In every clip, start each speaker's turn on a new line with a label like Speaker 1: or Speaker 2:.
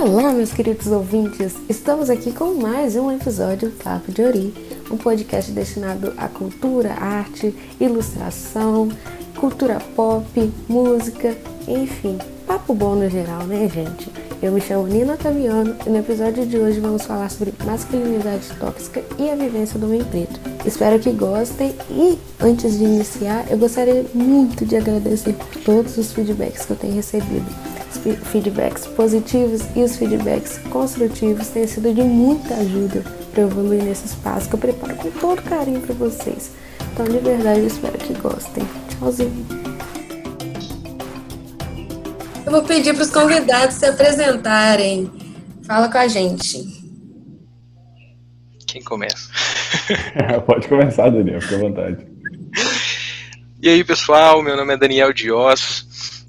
Speaker 1: Olá, meus queridos ouvintes! Estamos aqui com mais um episódio do Papo de Ori, um podcast destinado à cultura, arte, ilustração, cultura pop, música, enfim, papo bom no geral, né, gente? Eu me chamo Nina Taviano e no episódio de hoje vamos falar sobre masculinidade tóxica e a vivência do homem preto. Espero que gostem e antes de iniciar, eu gostaria muito de agradecer por todos os feedbacks que eu tenho recebido. Os feedbacks positivos e os feedbacks construtivos têm sido de muita ajuda para evoluir nesse espaço que eu preparo com todo carinho para vocês. Então, de verdade, eu espero que gostem. Tchauzinho! Eu vou pedir para os convidados se apresentarem. Fala com a gente.
Speaker 2: Quem começa?
Speaker 3: Pode começar, Daniel, fica à vontade.
Speaker 2: E aí, pessoal, meu nome é Daniel Dios.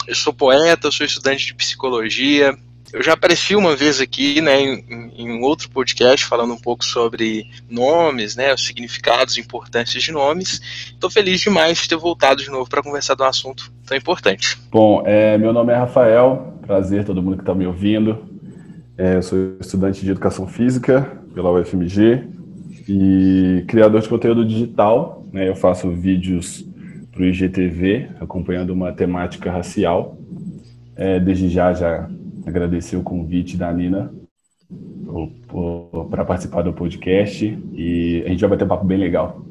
Speaker 2: Eu sou poeta, sou estudante de psicologia, eu já apareci uma vez aqui, né, em, em, um outro podcast, falando um pouco sobre nomes, né, os significados e importâncias de nomes. Estou feliz demais de ter voltado de novo para conversar de um assunto tão importante.
Speaker 3: Bom, é, meu nome é Rafael, prazer todo mundo que está me ouvindo. É, eu sou estudante de Educação Física pela UFMG e criador de conteúdo digital. Né, eu faço vídeos para o IGTV, acompanhando uma temática racial. É, desde já, já agradecer o convite da Nina para participar do podcast e a gente vai bater um papo bem legal.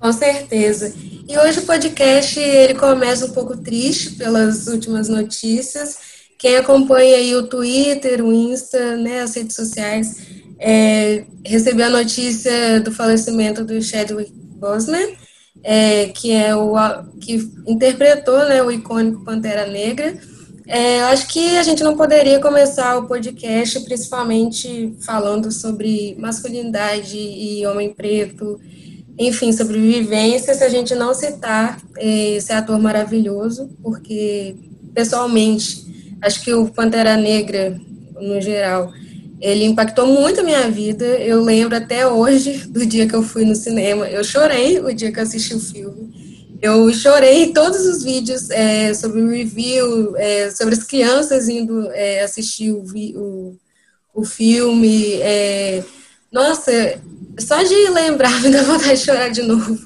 Speaker 1: Com certeza. E hoje o podcast ele começa um pouco triste pelas últimas notícias. Quem acompanha aí o Twitter, o Insta, né, as redes sociais, é, recebeu a notícia do falecimento do Chadwick Boseman, é, que é o que interpretou né, o icônico Pantera Negra. É, acho que a gente não poderia começar o podcast principalmente falando sobre masculinidade e homem preto, enfim, sobre vivência, se a gente não citar é, esse ator maravilhoso, porque, pessoalmente, acho que o Pantera Negra, no geral, ele impactou muito a minha vida. Eu lembro até hoje do dia que eu fui no cinema. Eu chorei o dia que eu assisti o filme. Eu chorei em todos os vídeos é, sobre o review, é, sobre as crianças indo é, assistir o, o, o filme. É, nossa, só de lembrar me dá vontade de chorar de novo.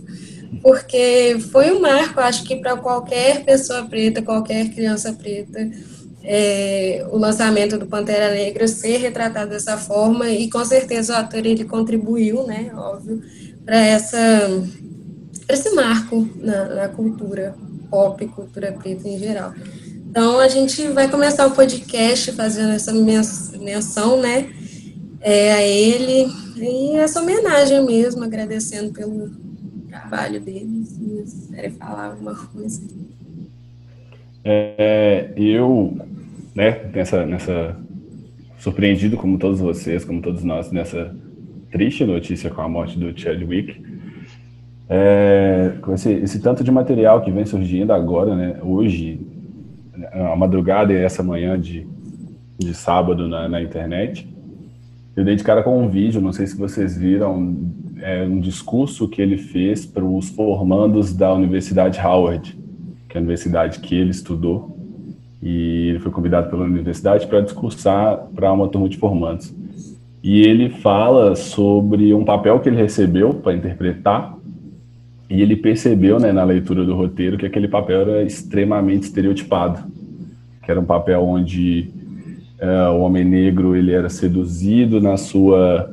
Speaker 1: Porque foi um marco, acho que para qualquer pessoa preta, qualquer criança preta, é, o lançamento do Pantera Negra ser retratado dessa forma e com certeza o ator ele contribuiu, né, óbvio, para essa esse marco na, na cultura pop, cultura preta em geral. Então, a gente vai começar o podcast fazendo essa menção, né, é, a ele, e essa homenagem mesmo, agradecendo pelo trabalho dele, se vocês falar alguma coisa.
Speaker 3: É, eu, né, nessa, nessa, surpreendido como todos vocês, como todos nós, nessa triste notícia com a morte do Chadwick, é, com esse, esse, tanto de material que vem surgindo agora, né, hoje, a madrugada e essa manhã de, de sábado na, na, internet, eu dei de cara com um vídeo, não sei se vocês viram, é, um discurso que ele fez para os formandos da Universidade Howard, que é a universidade que ele estudou, e ele foi convidado pela universidade para discursar para uma turma de formandos. E ele fala sobre um papel que ele recebeu para interpretar. E ele percebeu, né, na leitura do roteiro, que aquele papel era extremamente estereotipado, que era um papel onde uh, o homem negro ele era seduzido na sua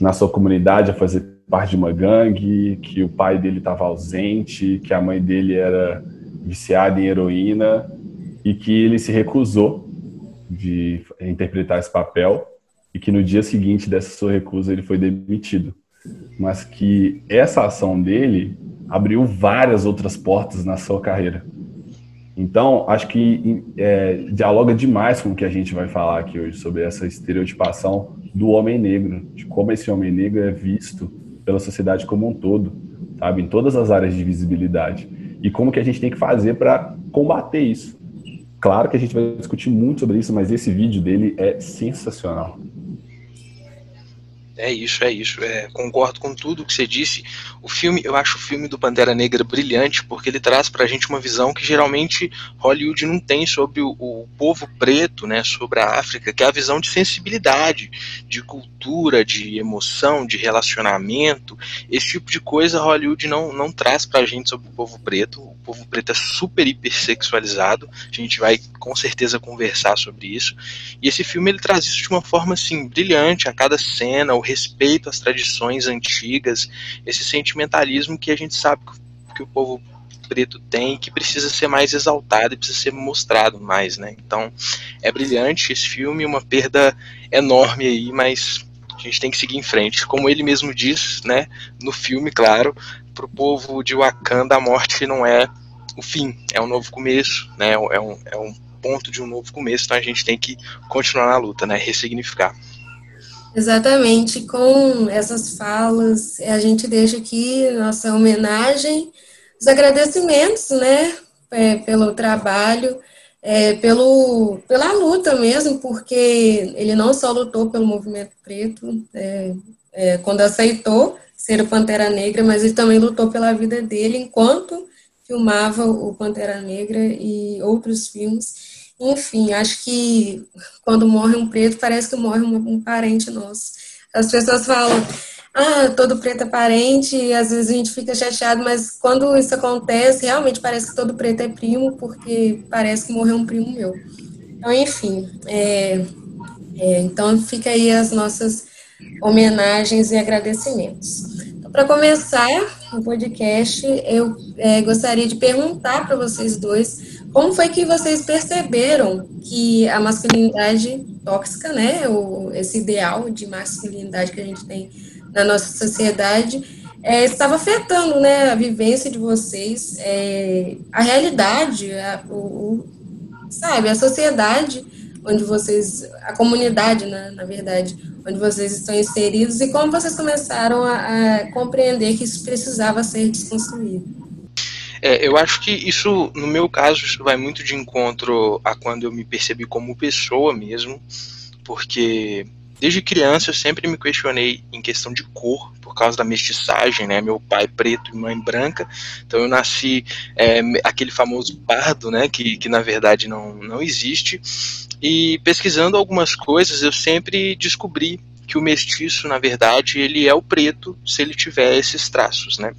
Speaker 3: na sua comunidade a fazer parte de uma gangue, que o pai dele estava ausente, que a mãe dele era viciada em heroína e que ele se recusou de interpretar esse papel e que no dia seguinte dessa sua recusa ele foi demitido. Mas que essa ação dele abriu várias outras portas na sua carreira. Então, acho que é, dialoga demais com o que a gente vai falar aqui hoje sobre essa estereotipação do homem negro, de como esse homem negro é visto pela sociedade como um todo, sabe, em todas as áreas de visibilidade e como que a gente tem que fazer para combater isso. Claro que a gente vai discutir muito sobre isso, mas esse vídeo dele é sensacional.
Speaker 2: É isso, é isso. É, concordo com tudo que você disse. O filme, eu acho o filme do Pantera Negra brilhante porque ele traz pra gente uma visão que geralmente Hollywood não tem sobre o, o povo preto, né, sobre a África, que é a visão de sensibilidade, de cultura, de emoção, de relacionamento. Esse tipo de coisa Hollywood não, não traz pra gente sobre o povo preto. O povo preto é super hipersexualizado. A gente vai com certeza conversar sobre isso. E esse filme ele traz isso de uma forma assim brilhante a cada cena, respeito às tradições antigas, esse sentimentalismo que a gente sabe que o povo preto tem, que precisa ser mais exaltado e precisa ser mostrado mais, né? Então, é brilhante esse filme, uma perda enorme aí, mas a gente tem que seguir em frente. Como ele mesmo diz, né, no filme, claro, para o povo de Wakanda a morte não é o fim, é um novo começo, né? É um, é um ponto de um novo começo, então a gente tem que continuar na luta, né? Ressignificar.
Speaker 1: Exatamente, com essas falas, a gente deixa aqui nossa homenagem, os agradecimentos, né, é, pelo trabalho, é, pelo, pela luta mesmo, porque ele não só lutou pelo movimento preto, é, é quando aceitou ser o Pantera Negra, mas ele também lutou pela vida dele enquanto filmava o Pantera Negra e outros filmes. Enfim, acho que quando morre um preto, parece que morre um, parente nosso. As pessoas falam, ah, todo preto é parente, e às vezes a gente fica chateado, mas quando isso acontece, realmente parece que todo preto é primo, porque parece que morreu um primo meu. Então, enfim, é, é, então fica aí as nossas homenagens e agradecimentos. Então, Para começar o podcast, eu é, gostaria de perguntar para vocês dois como foi que vocês perceberam que a masculinidade tóxica, né, o, esse ideal de masculinidade que a gente tem na nossa sociedade, é, estava afetando, né, a vivência de vocês, é, a realidade, a, o, o, sabe, a sociedade onde vocês, a comunidade, né, na verdade, onde vocês estão inseridos e como vocês começaram a, a compreender que isso precisava ser desconstruído.
Speaker 2: É, eu acho que isso, no meu caso, isso vai muito de encontro a quando eu me percebi como pessoa mesmo, porque desde criança eu sempre me questionei em questão de cor, por causa da mestiçagem, né? Meu pai preto e mãe branca, então eu nasci é, aquele famoso pardo, né? Que, que na verdade não, não existe. E pesquisando algumas coisas, eu sempre descobri que o mestiço, na verdade, ele é o preto se ele tiver esses traços, né?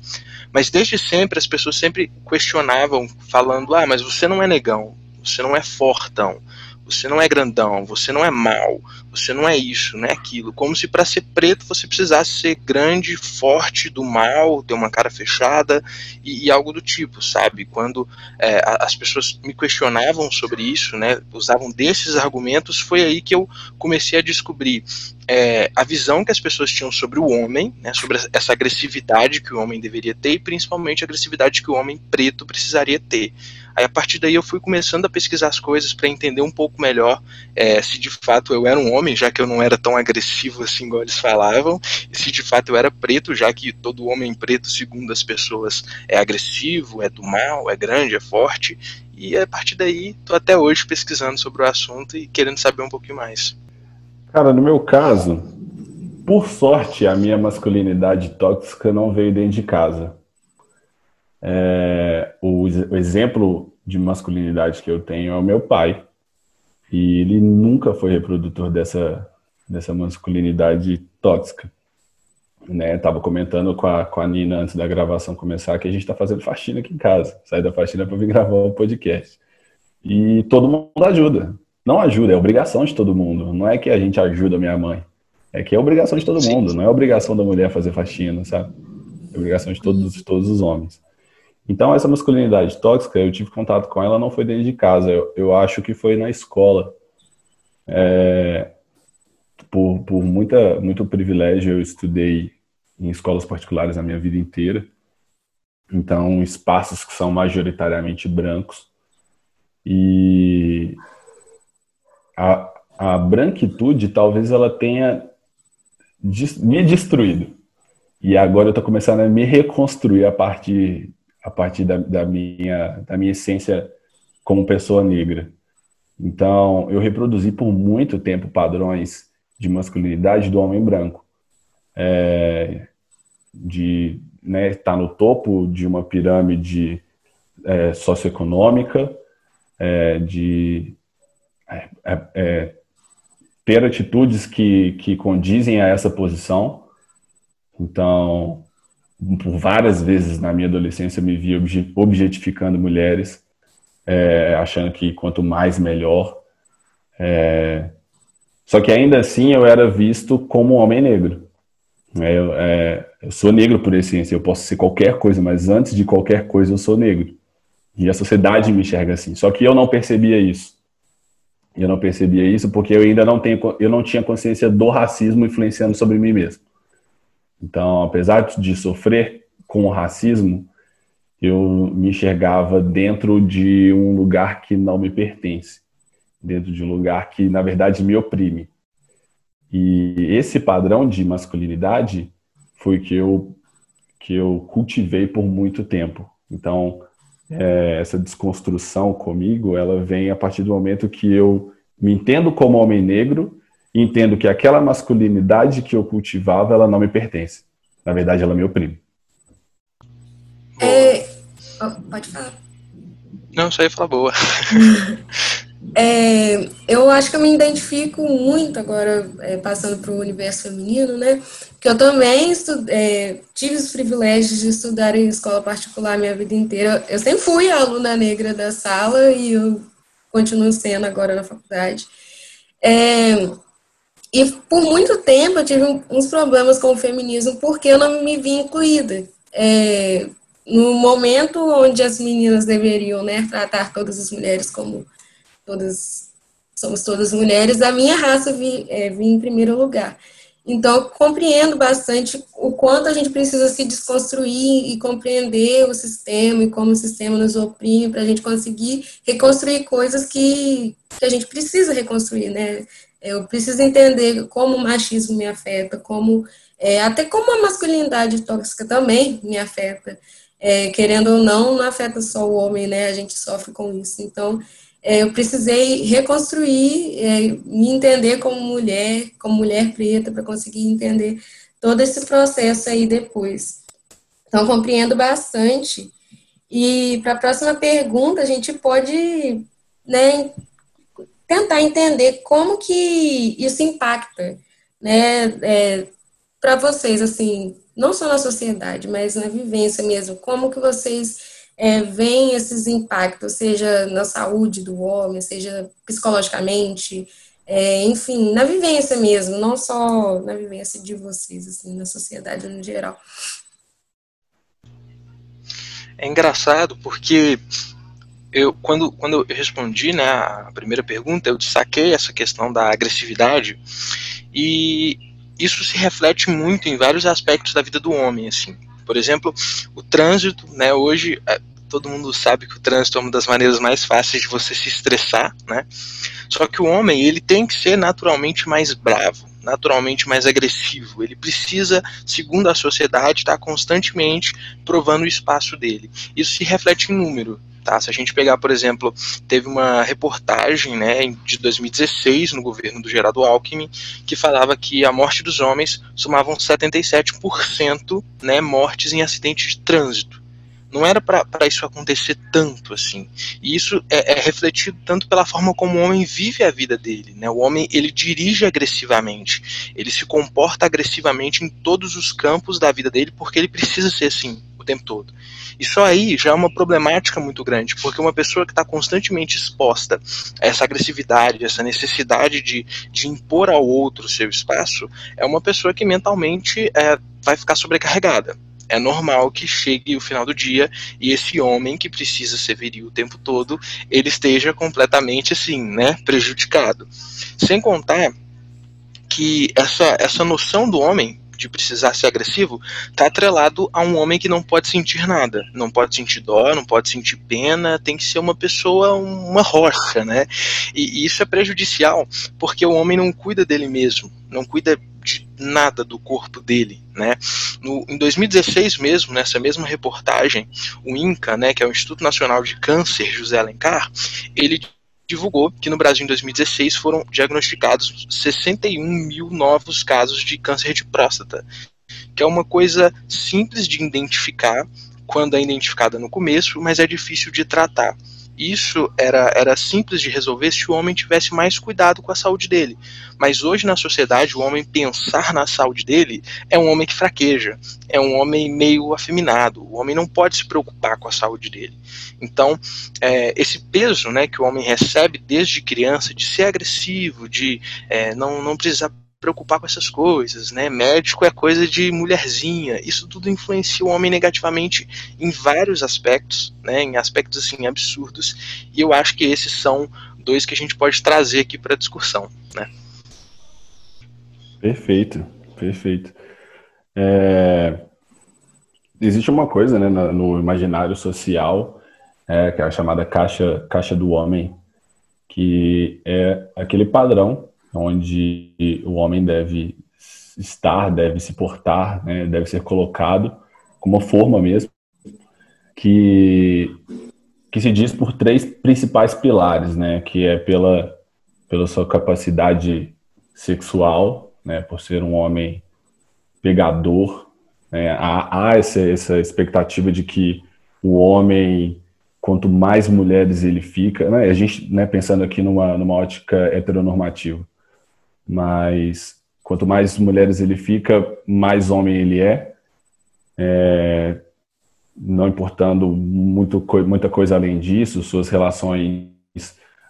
Speaker 2: Mas desde sempre as pessoas sempre questionavam, falando: ah, mas você não é negão, você não é fortão, você não é grandão, você não é mal, você não é isso, não é aquilo. Como se para ser preto você precisasse ser grande, forte, do mal, ter uma cara fechada e, e algo do tipo, sabe? Quando é, as pessoas me questionavam sobre isso, né, usavam desses argumentos, foi aí que eu comecei a descobrir é, a visão que as pessoas tinham sobre o homem, né, sobre essa agressividade que o homem deveria ter e principalmente a agressividade que o homem preto precisaria ter. Aí a partir daí eu fui começando a pesquisar as coisas para entender um pouco melhor é, se de fato eu era um homem, já que eu não era tão agressivo assim como eles falavam, e se de fato eu era preto, já que todo homem preto, segundo as pessoas, é agressivo, é do mal, é grande, é forte. E a partir daí tô até hoje pesquisando sobre o assunto e querendo saber um pouquinho mais.
Speaker 3: Cara, no meu caso, por sorte, a minha masculinidade tóxica não veio dentro de casa. É, o, o, exemplo de masculinidade que eu tenho é o meu pai. E ele nunca foi reprodutor dessa, dessa masculinidade tóxica. Né, tava comentando com a, com a Nina antes da gravação começar que a gente está fazendo faxina aqui em casa. Sai da faxina para vir gravar o podcast. E todo mundo ajuda. Não ajuda, é obrigação de todo mundo. Não é que a gente ajuda a minha mãe. É que é obrigação de todo mundo. Não é obrigação da mulher fazer faxina, sabe? É obrigação de todos, todos os homens. Então, essa masculinidade tóxica, eu tive contato com ela, não foi dentro de casa, eu, eu acho que foi na escola. É, por, por muita, muito privilégio, eu estudei em escolas particulares a minha vida inteira. Então, espaços que são majoritariamente brancos. E a, a branquitude talvez ela tenha me destruído. E agora eu estou começando a me reconstruir a partir a partir da, da, minha, da minha essência como pessoa negra. Então, eu reproduzi por muito tempo padrões de masculinidade do homem branco. é, de né, estar tá no topo de uma pirâmide é, socioeconômica, é, de é, é, é, ter atitudes que, que condizem a essa posição. Então, por várias vezes na minha adolescência eu me via objetificando mulheres, é, achando que quanto mais melhor. É, só que ainda assim eu era visto como um homem negro. É, eu, é, eu, sou negro por essência, eu posso ser qualquer coisa, mas antes de qualquer coisa eu sou negro. E a sociedade me enxerga assim. Só que eu não percebia isso. Eu não percebia isso porque eu ainda não tenho, eu não tinha consciência do racismo influenciando sobre mim mesmo. Então, apesar de sofrer com o racismo, eu me enxergava dentro de um lugar que não me pertence, dentro de um lugar que na verdade me oprime. E esse padrão de masculinidade foi que eu que eu cultivei por muito tempo. Então, é, essa desconstrução comigo, ela vem a partir do momento que eu me entendo como homem negro entendo que aquela masculinidade que eu cultivava, ela não me pertence. Na verdade, ela me oprime.
Speaker 1: É... Oh, pode falar.
Speaker 2: Não, só ia falar boa.
Speaker 1: É, eu acho que eu me identifico muito agora, é, passando para o universo feminino, né? Que eu também é, tive os privilégios de estudar em escola particular minha vida inteira. Eu sempre fui a aluna negra da sala e eu continuo sendo agora na faculdade. É, e por muito tempo eu tive uns problemas com o feminismo porque eu não me vi incluída. É, no momento onde as meninas deveriam né, tratar todas as mulheres como todas somos todas mulheres, a minha raça vi, é, vi em primeiro lugar. Então, eu compreendo bastante o quanto a gente precisa se desconstruir e compreender o sistema e como o sistema nos oprime para a gente conseguir reconstruir coisas que, que a gente precisa reconstruir, né? Eu preciso entender como o machismo me afeta, como é, até como a masculinidade tóxica também me afeta. É, querendo ou não, não afeta só o homem, né? A gente sofre com isso. Então, é, eu precisei reconstruir, é, me entender como mulher, como mulher preta, para conseguir entender todo esse processo aí depois. Então, compreendo bastante. E para a próxima pergunta, a gente pode né, tentar entender como que isso impacta né, é, para vocês, assim, não só na sociedade, mas na vivência mesmo, como que vocês é, vem esses impactos, seja na saúde do homem, seja psicologicamente, é, enfim, na vivência mesmo, não só na vivência de vocês, assim, na sociedade no geral.
Speaker 2: É engraçado porque eu quando, quando eu respondi né, a primeira pergunta, eu destaquei essa questão da agressividade e isso se reflete muito em vários aspectos da vida do homem, assim. Por exemplo, o trânsito, né? Hoje é, todo mundo sabe que o trânsito é uma das maneiras mais fáceis de você se estressar, né? Só que o homem, ele tem que ser naturalmente mais bravo, naturalmente mais agressivo. Ele precisa, segundo a sociedade, estar constantemente provando o espaço dele. Isso se reflete em número. Tá? Se a gente pegar, por exemplo, teve uma reportagem né, de 2016 no governo do Geraldo Alckmin que falava que a morte dos homens somavam 77% né, mortes em acidentes de trânsito. Não era para isso acontecer tanto assim. E isso é, é, refletido tanto pela forma como o homem vive a vida dele. Né? O homem ele dirige agressivamente, ele se comporta agressivamente em todos os campos da vida dele porque ele precisa ser assim o tempo todo. Isso aí já é uma problemática muito grande, porque uma pessoa que está constantemente exposta a essa agressividade, essa necessidade de, de impor ao outro seu espaço, é uma pessoa que mentalmente é, vai ficar sobrecarregada. É normal que chegue o final do dia e esse homem que precisa ser viril o tempo todo, ele esteja completamente assim, né, prejudicado. Sem contar que essa, essa noção do homem de precisar ser agressivo está atrelado a um homem que não pode sentir nada, não pode sentir dó, não pode sentir pena, tem que ser uma pessoa, uma rocha, né? E, e isso é prejudicial porque o homem não cuida dele mesmo, não cuida de nada do corpo dele, né? No, em 2016 mesmo, nessa mesma reportagem, o INCA, né, que é o Instituto Nacional de Câncer, José Alencar, ele divulgou que no Brasil em 2016 foram diagnosticados 61 mil novos casos de câncer de próstata, que é uma coisa simples de identificar quando é identificada no começo, mas é difícil de tratar. Isso era, era simples de resolver se o homem tivesse mais cuidado com a saúde dele. Mas hoje na sociedade, o homem pensar na saúde dele é um homem que fraqueja, é um homem meio afeminado. O homem não pode se preocupar com a saúde dele. Então, é, esse peso né, que o homem recebe desde criança de ser agressivo, de é, não, não precisar preocupar com essas coisas, né? Médico é coisa de mulherzinha. Isso tudo influencia o homem negativamente em vários aspectos, né? Em aspectos assim absurdos. E eu acho que esses são dois que a gente pode trazer aqui para a discussão, né?
Speaker 3: Perfeito, perfeito. É... Existe uma coisa, né, no imaginário social, é, que é a chamada caixa, caixa do homem, que é aquele padrão onde o homem deve estar, deve se portar, né, deve ser colocado como uma forma mesmo, que, que se diz por três principais pilares, né, que é pela, pela sua capacidade sexual, né, por ser um homem pegador, né, há, há essa, essa expectativa de que o homem quanto mais mulheres ele fica, né, a gente, né, pensando aqui numa, numa ótica heteronormativa, mas quanto mais mulheres ele fica, mais homem ele é, é não importando muito, muita coisa além disso, suas relações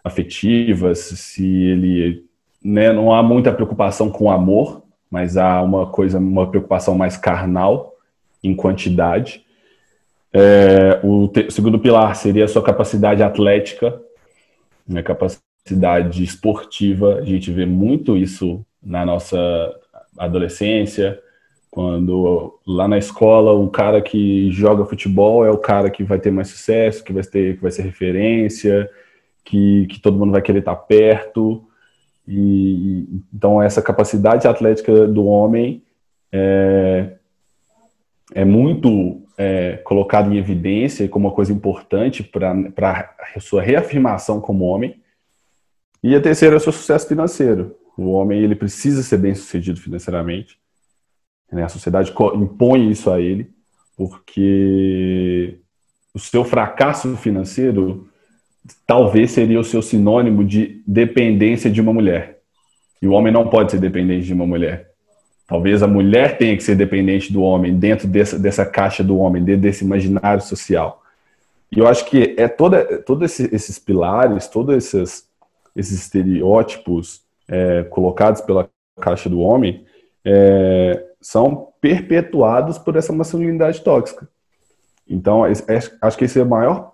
Speaker 3: afetivas, se ele, né, não há muita preocupação com amor, mas há uma coisa, uma preocupação mais carnal em quantidade. É, o, te, o, segundo pilar seria a sua capacidade atlética, né, capacidade cidade esportiva, a gente vê muito isso na nossa adolescência, quando lá na escola o cara que joga futebol é o cara que vai ter mais sucesso, que vai ter, que vai ser referência, que, que todo mundo vai querer estar perto. E então essa capacidade atlética do homem é, é muito é, colocada em evidência como uma coisa importante para a sua reafirmação como homem. E a terceira é o seu sucesso financeiro. O homem ele precisa ser bem sucedido financeiramente. Né? A sociedade impõe isso a ele, porque o seu fracasso financeiro talvez seria o seu sinônimo de dependência de uma mulher. E o homem não pode ser dependente de uma mulher. Talvez a mulher tenha que ser dependente do homem, dentro dessa, dessa caixa do homem, dentro desse imaginário social. E eu acho que é todos esses pilares, todos esses, esses estereótipos é, colocados pela caixa do homem é, são perpetuados por essa masculinidade tóxica. Então, acho que esse é o maior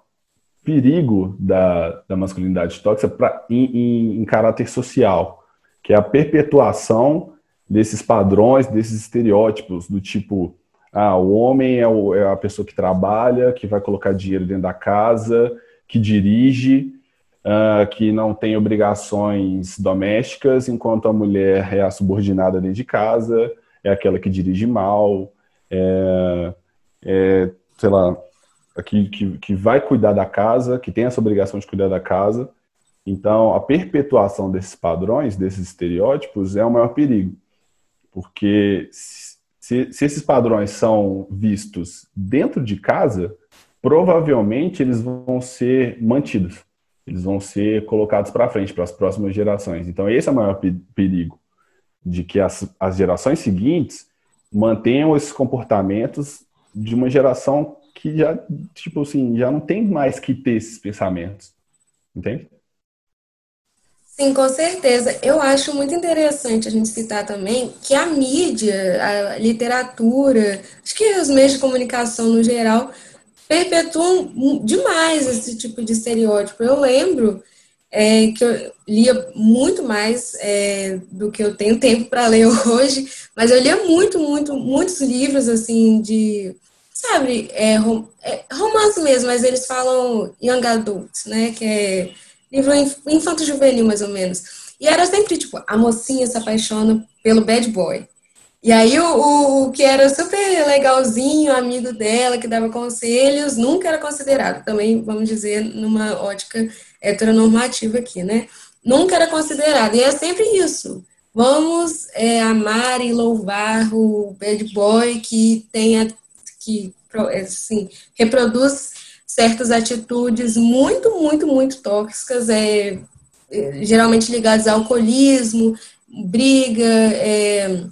Speaker 3: perigo da, da masculinidade tóxica pra, em, em, em caráter social, que é a perpetuação desses padrões, desses estereótipos, do tipo, ah, o homem é, o, é, a pessoa que trabalha, que vai colocar dinheiro dentro da casa, que dirige, uh, que não tem obrigações domésticas, enquanto a mulher é a subordinada dentro de casa, é aquela que dirige mal, é, é sei lá, que, que, que vai cuidar da casa, que tem essa obrigação de cuidar da casa. Então, a perpetuação desses padrões, desses estereótipos, é o maior perigo. Porque se, se esses padrões são vistos dentro de casa, provavelmente eles vão ser mantidos eles vão ser colocados para frente, para as próximas gerações. Então, esse é o maior perigo, de que as, as gerações seguintes mantenham esses comportamentos de uma geração que já, tipo assim, já não tem mais que ter esses pensamentos. Entende?
Speaker 1: Sim, com certeza. Eu acho muito interessante a gente citar também que a mídia, a literatura, acho que os meios de comunicação no geral, perpetuam demais esse tipo de estereótipo. Eu lembro é, que eu lia muito mais é, do que eu tenho tempo para ler hoje, mas eu lia muito, muito, muitos livros assim de, sabe, é, rom, é, romance mesmo, mas eles falam young adults, né, que é livro infanto-juvenil mais ou menos. E era sempre tipo, a mocinha se apaixona pelo bad boy. E aí o, o, que era super legalzinho, amigo dela, que dava conselhos, nunca era considerado, também, vamos dizer, numa ótica heteronormativa aqui, né? Nunca era considerado. E é sempre isso. Vamos é, amar e louvar o bad boy que tenha, que, assim, reproduz certas atitudes muito, muito, muito tóxicas, é, é geralmente ligadas ao alcoolismo, briga, é,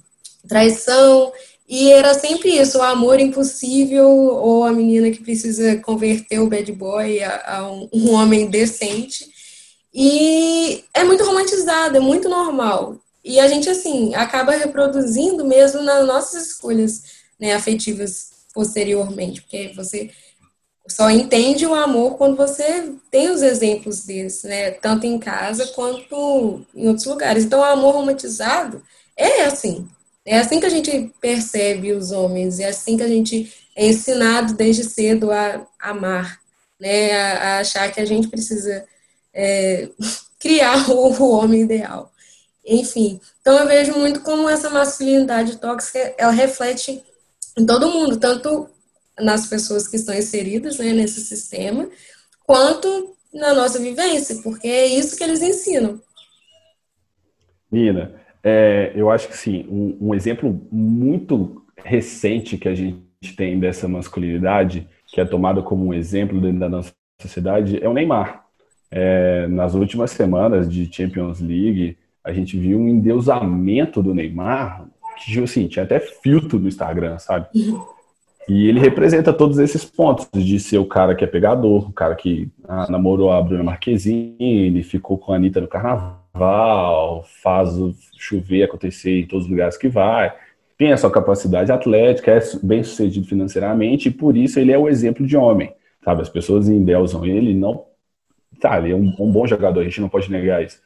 Speaker 1: traição, e era sempre isso, o amor impossível ou a menina que precisa converter o bad boy a, a um, um, homem decente. E é muito romantizado, é muito normal. E a gente, assim, acaba reproduzindo mesmo nas nossas escolhas né, afetivas posteriormente, porque você só entende o amor quando você tem os exemplos desses, né? Tanto em casa quanto em outros lugares. Então, o amor romantizado é assim, é assim que a gente percebe os homens, é assim que a gente é ensinado desde cedo a amar, né? A, a achar que a gente precisa é, criar o, o, homem ideal. Enfim, então eu vejo muito como essa masculinidade tóxica, ela reflete em todo mundo, tanto nas pessoas que estão inseridas né, nesse sistema, quanto na nossa vivência, porque é isso que eles ensinam.
Speaker 3: Nina, é, eu acho que sim, um, um, exemplo muito recente que a gente tem dessa masculinidade, que é tomada como um exemplo dentro da nossa sociedade, é o Neymar. É, nas últimas semanas de Champions League, a gente viu um endeusamento do Neymar, que assim, tinha até filtro no Instagram, sabe? E ele representa todos esses pontos de ser o cara que é pegador, o cara que ah, namorou a Bruna Marquezine, ficou com a Anitta no carnaval carnaval, faz chover acontecer em todos os lugares que vai, tem a sua capacidade atlética, é bem sucedido financeiramente e por isso ele é o exemplo de homem, sabe? As pessoas endeusam ele, não, tá, ele é um, um bom jogador, a gente não pode negar isso,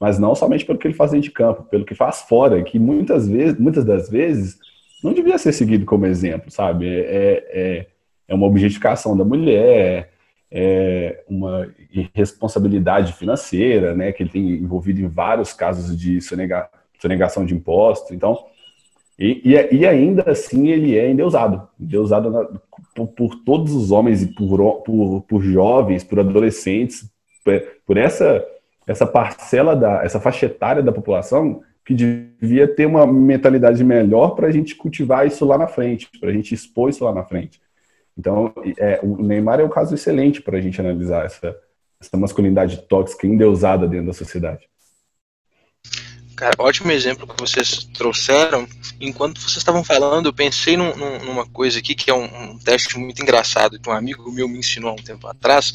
Speaker 3: mas não somente pelo que ele faz dentro de campo, pelo que faz fora, que muitas vezes, muitas das vezes não devia ser seguido como exemplo, sabe? É, é, é uma objetificação da mulher, é, uma irresponsabilidade financeira, né, que ele tem envolvido em vários casos de sonega, sonegação de impostos. Então, e, e, e, ainda assim ele é endeusado, endeusado na, por, por, todos os homens e por, por, por jovens, por adolescentes, por, por essa essa parcela da essa faixa etária da população que devia ter uma mentalidade melhor para a gente cultivar isso lá na frente, para a gente expor isso lá na frente. Então, é, o Neymar é um caso excelente para a gente analisar essa, essa masculinidade tóxica endeusada dentro da sociedade.
Speaker 2: Cara, ótimo exemplo que vocês trouxeram. Enquanto vocês estavam falando, eu pensei num, numa coisa aqui que é um, um, teste muito engraçado que um amigo meu me ensinou há um tempo atrás,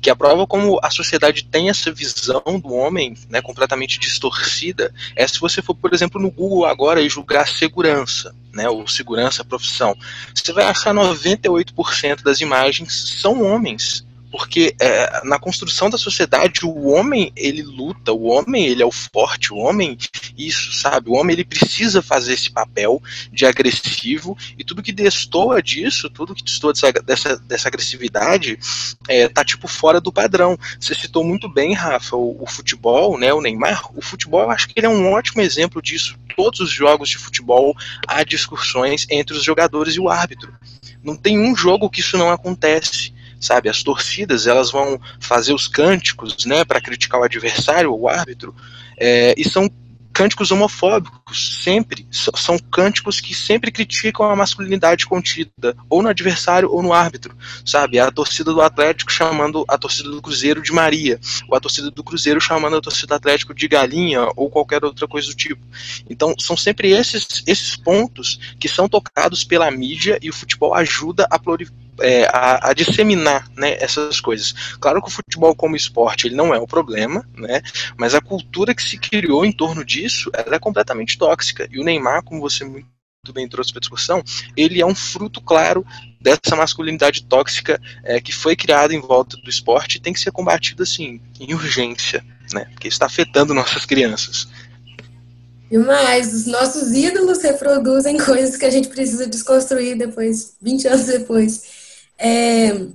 Speaker 2: que a prova como a sociedade tem essa visão do homem né, completamente distorcida é se você for, por exemplo, no Google agora e julgar segurança, né, ou segurança profissão. Você vai achar 98% das imagens são homens porque é, na construção da sociedade o homem ele luta, o homem ele é o forte, o homem isso sabe, o homem ele precisa fazer esse papel de agressivo e tudo que destoa disso, tudo que destoa dessa, dessa, dessa agressividade é, tá tipo fora do padrão. Você citou muito bem, Rafa, o, o futebol, né, o Neymar, o futebol eu acho que ele é um ótimo exemplo disso. Todos os jogos de futebol há discussões entre os jogadores e o árbitro. Não tem um jogo que isso não acontece sabe? As torcidas elas vão fazer os cânticos, né, para criticar o adversário, o árbitro, é, e são cânticos homofóbicos, sempre. São cânticos que sempre criticam a masculinidade contida, ou no adversário ou no árbitro, sabe? A torcida do Atlético chamando a torcida do Cruzeiro de Maria, ou a torcida do Cruzeiro chamando a torcida do Atlético de Galinha, ou qualquer outra coisa do tipo. Então, são sempre esses, esses pontos que são tocados pela mídia e o futebol ajuda a é, a, a, disseminar né, essas coisas. Claro que o futebol como esporte ele não é o problema, né, mas a cultura que se criou em torno disso ela é completamente tóxica. E o Neymar, como você muito bem trouxe para a discussão, ele é um fruto claro dessa masculinidade tóxica é, que foi criada em volta do esporte e tem que ser combatida assim, em urgência, né, porque está afetando nossas crianças.
Speaker 1: E mais, os nossos ídolos reproduzem coisas que a gente precisa desconstruir depois, 20 anos depois. É,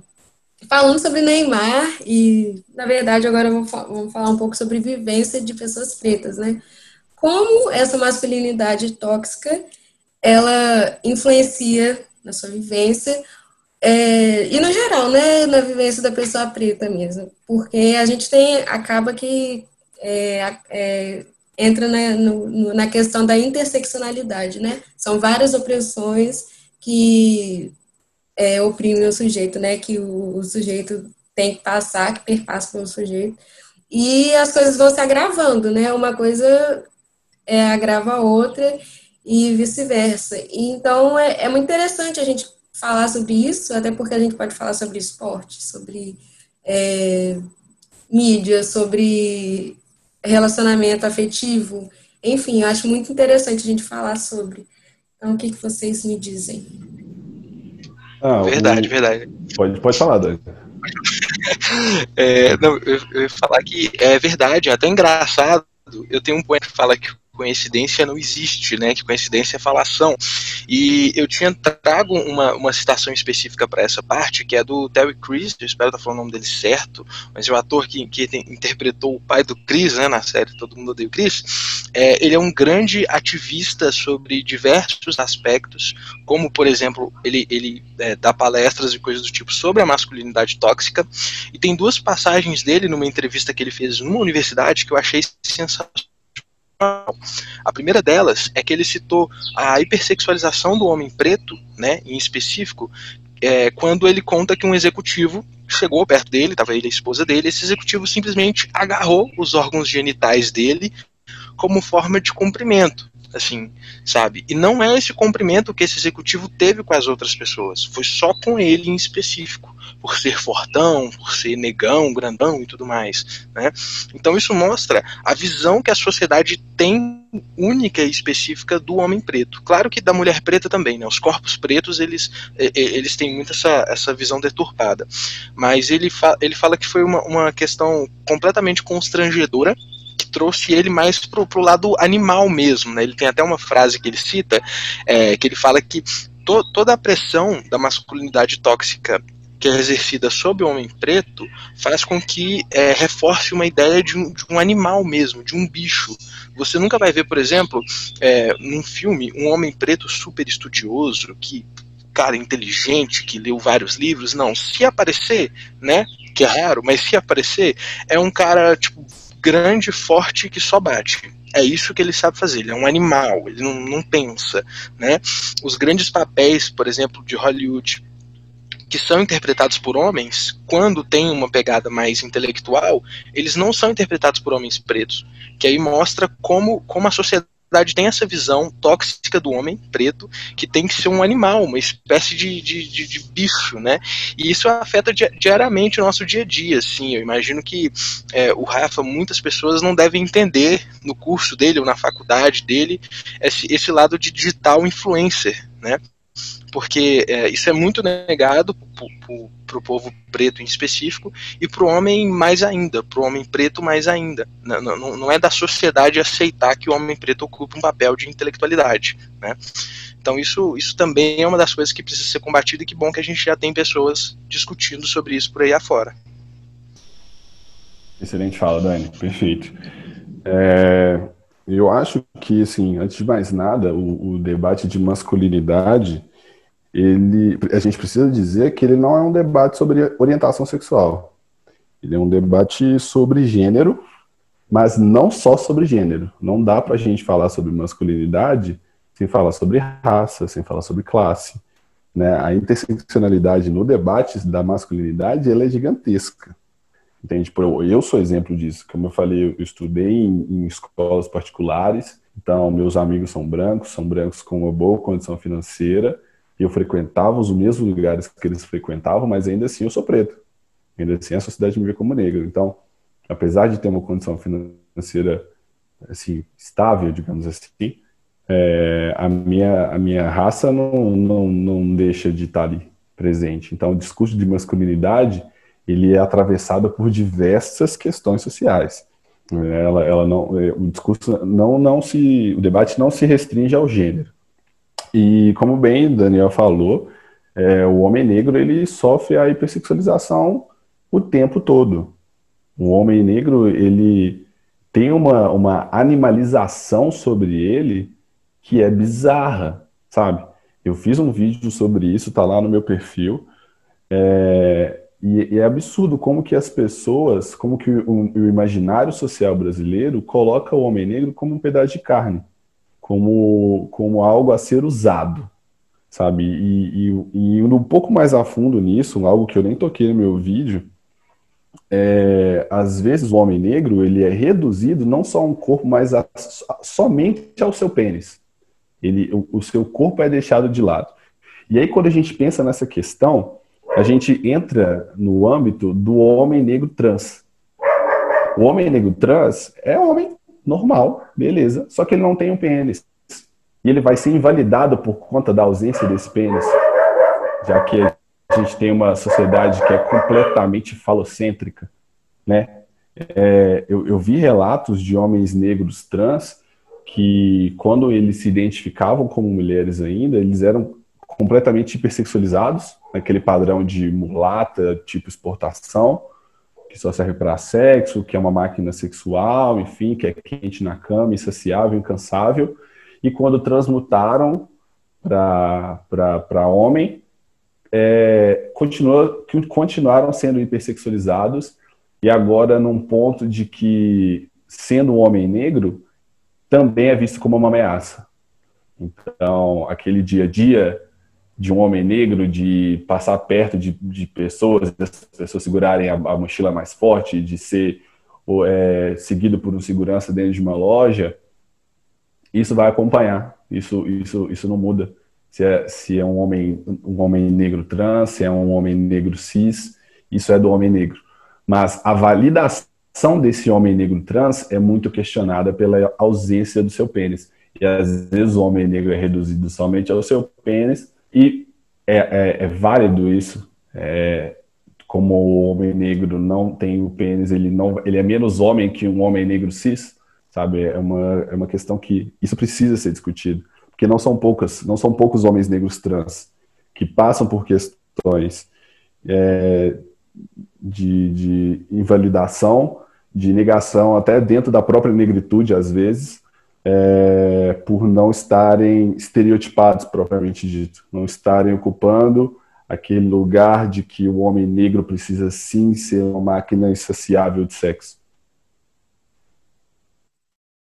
Speaker 1: falando sobre Neymar, e na verdade agora vamos falar um pouco sobre vivência de pessoas pretas, né? Como essa masculinidade tóxica ela influencia na sua vivência é, e no geral, né, na vivência da pessoa preta mesmo, porque a gente tem, acaba que é, é, entra na, no, na questão da interseccionalidade, né, são várias opressões que é, oprimem o sujeito, né, que o, o sujeito tem que passar, que perpassa pelo sujeito, e as coisas vão se agravando, né, uma coisa é, agrava a outra e vice-versa. Então, é, é muito interessante a gente falar sobre isso, até porque a gente pode falar sobre esporte, sobre é, mídia, sobre relacionamento afetivo, enfim, eu acho muito interessante a gente falar sobre. Então, o que, que vocês me dizem?
Speaker 2: Ah, verdade, o... verdade.
Speaker 3: Pode, pode falar, Dani.
Speaker 2: é, não, eu, eu ia falar que é verdade, é até engraçado. Eu tenho um poema que fala que coincidência não existe, né? Que coincidência é falação. E eu tinha trago uma, uma citação específica para essa parte, que é do Terry Crews, eu espero estar falando o nome dele certo, mas é o ator que, que interpretou o pai do Chris, né, na série Todo Mundo Odeia o Chris, é, ele é um grande ativista sobre diversos aspectos, como, por exemplo, ele, ele é, dá palestras e coisas do tipo sobre a masculinidade tóxica, e tem duas passagens dele numa entrevista que ele fez numa universidade que eu achei sensacional a primeira delas é que ele citou a hipersexualização do homem preto, né, em específico, é, quando ele conta que um executivo chegou perto dele, estava ele a esposa dele, esse executivo simplesmente agarrou os órgãos genitais dele como forma de cumprimento assim, sabe? E não é esse cumprimento que esse executivo teve com as outras pessoas, foi só com ele em específico, por ser fortão, por ser negão, grandão e tudo mais, né? Então isso mostra a visão que a sociedade tem única e específica do homem preto. Claro que da mulher preta também, né? Os corpos pretos, eles, eles têm muito essa, essa visão deturpada. Mas ele, fa ele fala que foi uma, uma questão completamente constrangedora trouxe ele mais pro, pro lado animal mesmo, né? Ele tem até uma frase que ele cita, é, que ele fala que to, toda a pressão da masculinidade tóxica que é exercida sobre o homem preto faz com que é, reforce uma ideia de um, de um, animal mesmo, de um bicho. Você nunca vai ver, por exemplo, é, num filme, um homem preto super estudioso, que cara inteligente, que leu vários livros. Não, se aparecer, né, que é raro, mas se aparecer, é um cara, tipo, grande, forte que só bate. É isso que ele sabe fazer. Ele é um animal, ele não, não pensa. Né? Os grandes papéis, por exemplo, de Hollywood, que são interpretados por homens, quando tem uma pegada mais intelectual, eles não são interpretados por homens pretos. Que aí mostra como, como a sociedade tem essa visão tóxica do homem preto, que tem que ser um animal, uma espécie de, de, de, de bicho, né? E isso afeta diariamente o nosso dia a dia, assim. Eu imagino que é, o Rafa, muitas pessoas não devem entender no curso dele ou na faculdade dele esse, esse lado de digital influencer, né? Porque é, isso é muito negado para o povo preto em específico e para o homem mais ainda, para o homem preto mais ainda. Não, não, não, é da sociedade aceitar que o homem preto ocupe um papel de intelectualidade, né? Então isso, isso também é uma das coisas que precisa ser combatido e que bom que a gente já tem pessoas discutindo sobre isso por aí afora.
Speaker 3: Excelente fala, Dani, perfeito. É, eu acho que, assim, antes de mais nada, o, o debate de masculinidade ele, a gente precisa dizer que ele não é um debate sobre orientação sexual. Ele é um debate sobre gênero, mas não só sobre gênero. Não dá para a gente falar sobre masculinidade sem falar sobre raça, sem falar sobre classe. Né? A interseccionalidade no debate da masculinidade ela é gigantesca. Entende? Eu sou exemplo disso. Como eu falei, eu estudei em, em escolas particulares, então meus amigos são brancos, são brancos com uma boa condição financeira, eu frequentava os mesmos lugares que eles frequentavam, mas ainda assim eu sou preto. Ainda assim a sociedade me vê como negro. Então, apesar de ter uma condição financeira assim estável, digamos assim, é, a minha a minha raça não, não, não deixa de estar ali presente. Então, o discurso de masculinidade ele é atravessado por diversas questões sociais. Ela, ela não, é, o discurso não, não se, o debate não se restringe ao gênero. E como bem Daniel falou, é, o homem negro ele sofre a hipersexualização o tempo todo. O homem negro ele tem uma, uma animalização sobre ele que é bizarra, sabe? Eu fiz um vídeo sobre isso, tá lá no meu perfil. É, e, e, é absurdo como que as pessoas, como que o, o, imaginário social brasileiro coloca o homem negro como um pedaço de carne, como, como algo a ser usado, sabe? E, e, e indo um pouco mais a fundo nisso, algo que eu nem toquei no meu vídeo, é, às vezes o homem negro ele é reduzido não só a um corpo, mas a, a, somente ao seu pênis. Ele, o, o seu corpo é deixado de lado. E aí quando a gente pensa nessa questão, a gente entra no âmbito do homem negro trans. O homem negro trans é homem normal, beleza, só que ele não tem um pênis. E ele vai ser invalidado por conta da ausência desse pênis, já que a gente tem uma sociedade que é completamente falocêntrica, né? É, eu, eu vi relatos de homens negros trans que, quando eles se identificavam como mulheres ainda, eles eram completamente hipersexualizados, naquele padrão de mulata, tipo exportação, que só serve para sexo, que é uma máquina sexual, enfim, que é quente na cama, insaciável, incansável. E quando transmutaram para homem, é, continua, continuaram sendo hipersexualizados e agora num ponto de que, sendo um homem negro, também é visto como uma ameaça. Então, aquele dia a dia de um homem negro, de passar perto de, de pessoas, as pessoas segurarem a, a, mochila mais forte, de ser ou, é, seguido por um segurança dentro de uma loja, isso vai acompanhar. Isso, isso, isso não muda. Se é, se é um homem, um homem negro trans, se é um homem negro cis, isso é do homem negro. Mas a validação desse homem negro trans é muito questionada pela ausência do seu pênis. E às vezes o homem negro é reduzido somente ao seu pênis e é, é, é válido isso. É, como o homem negro não tem o pênis, ele, não, ele é menos homem que um homem negro cis, sabe? É uma, é uma questão que isso precisa ser discutido. Porque não são poucas, não são poucos homens negros trans que passam por questões é, de, de invalidação, de negação, até dentro da própria negritude, às vezes, é, por não estarem estereotipados, propriamente dito, não estarem ocupando aquele lugar de que o homem negro precisa sim ser uma máquina insaciável de sexo.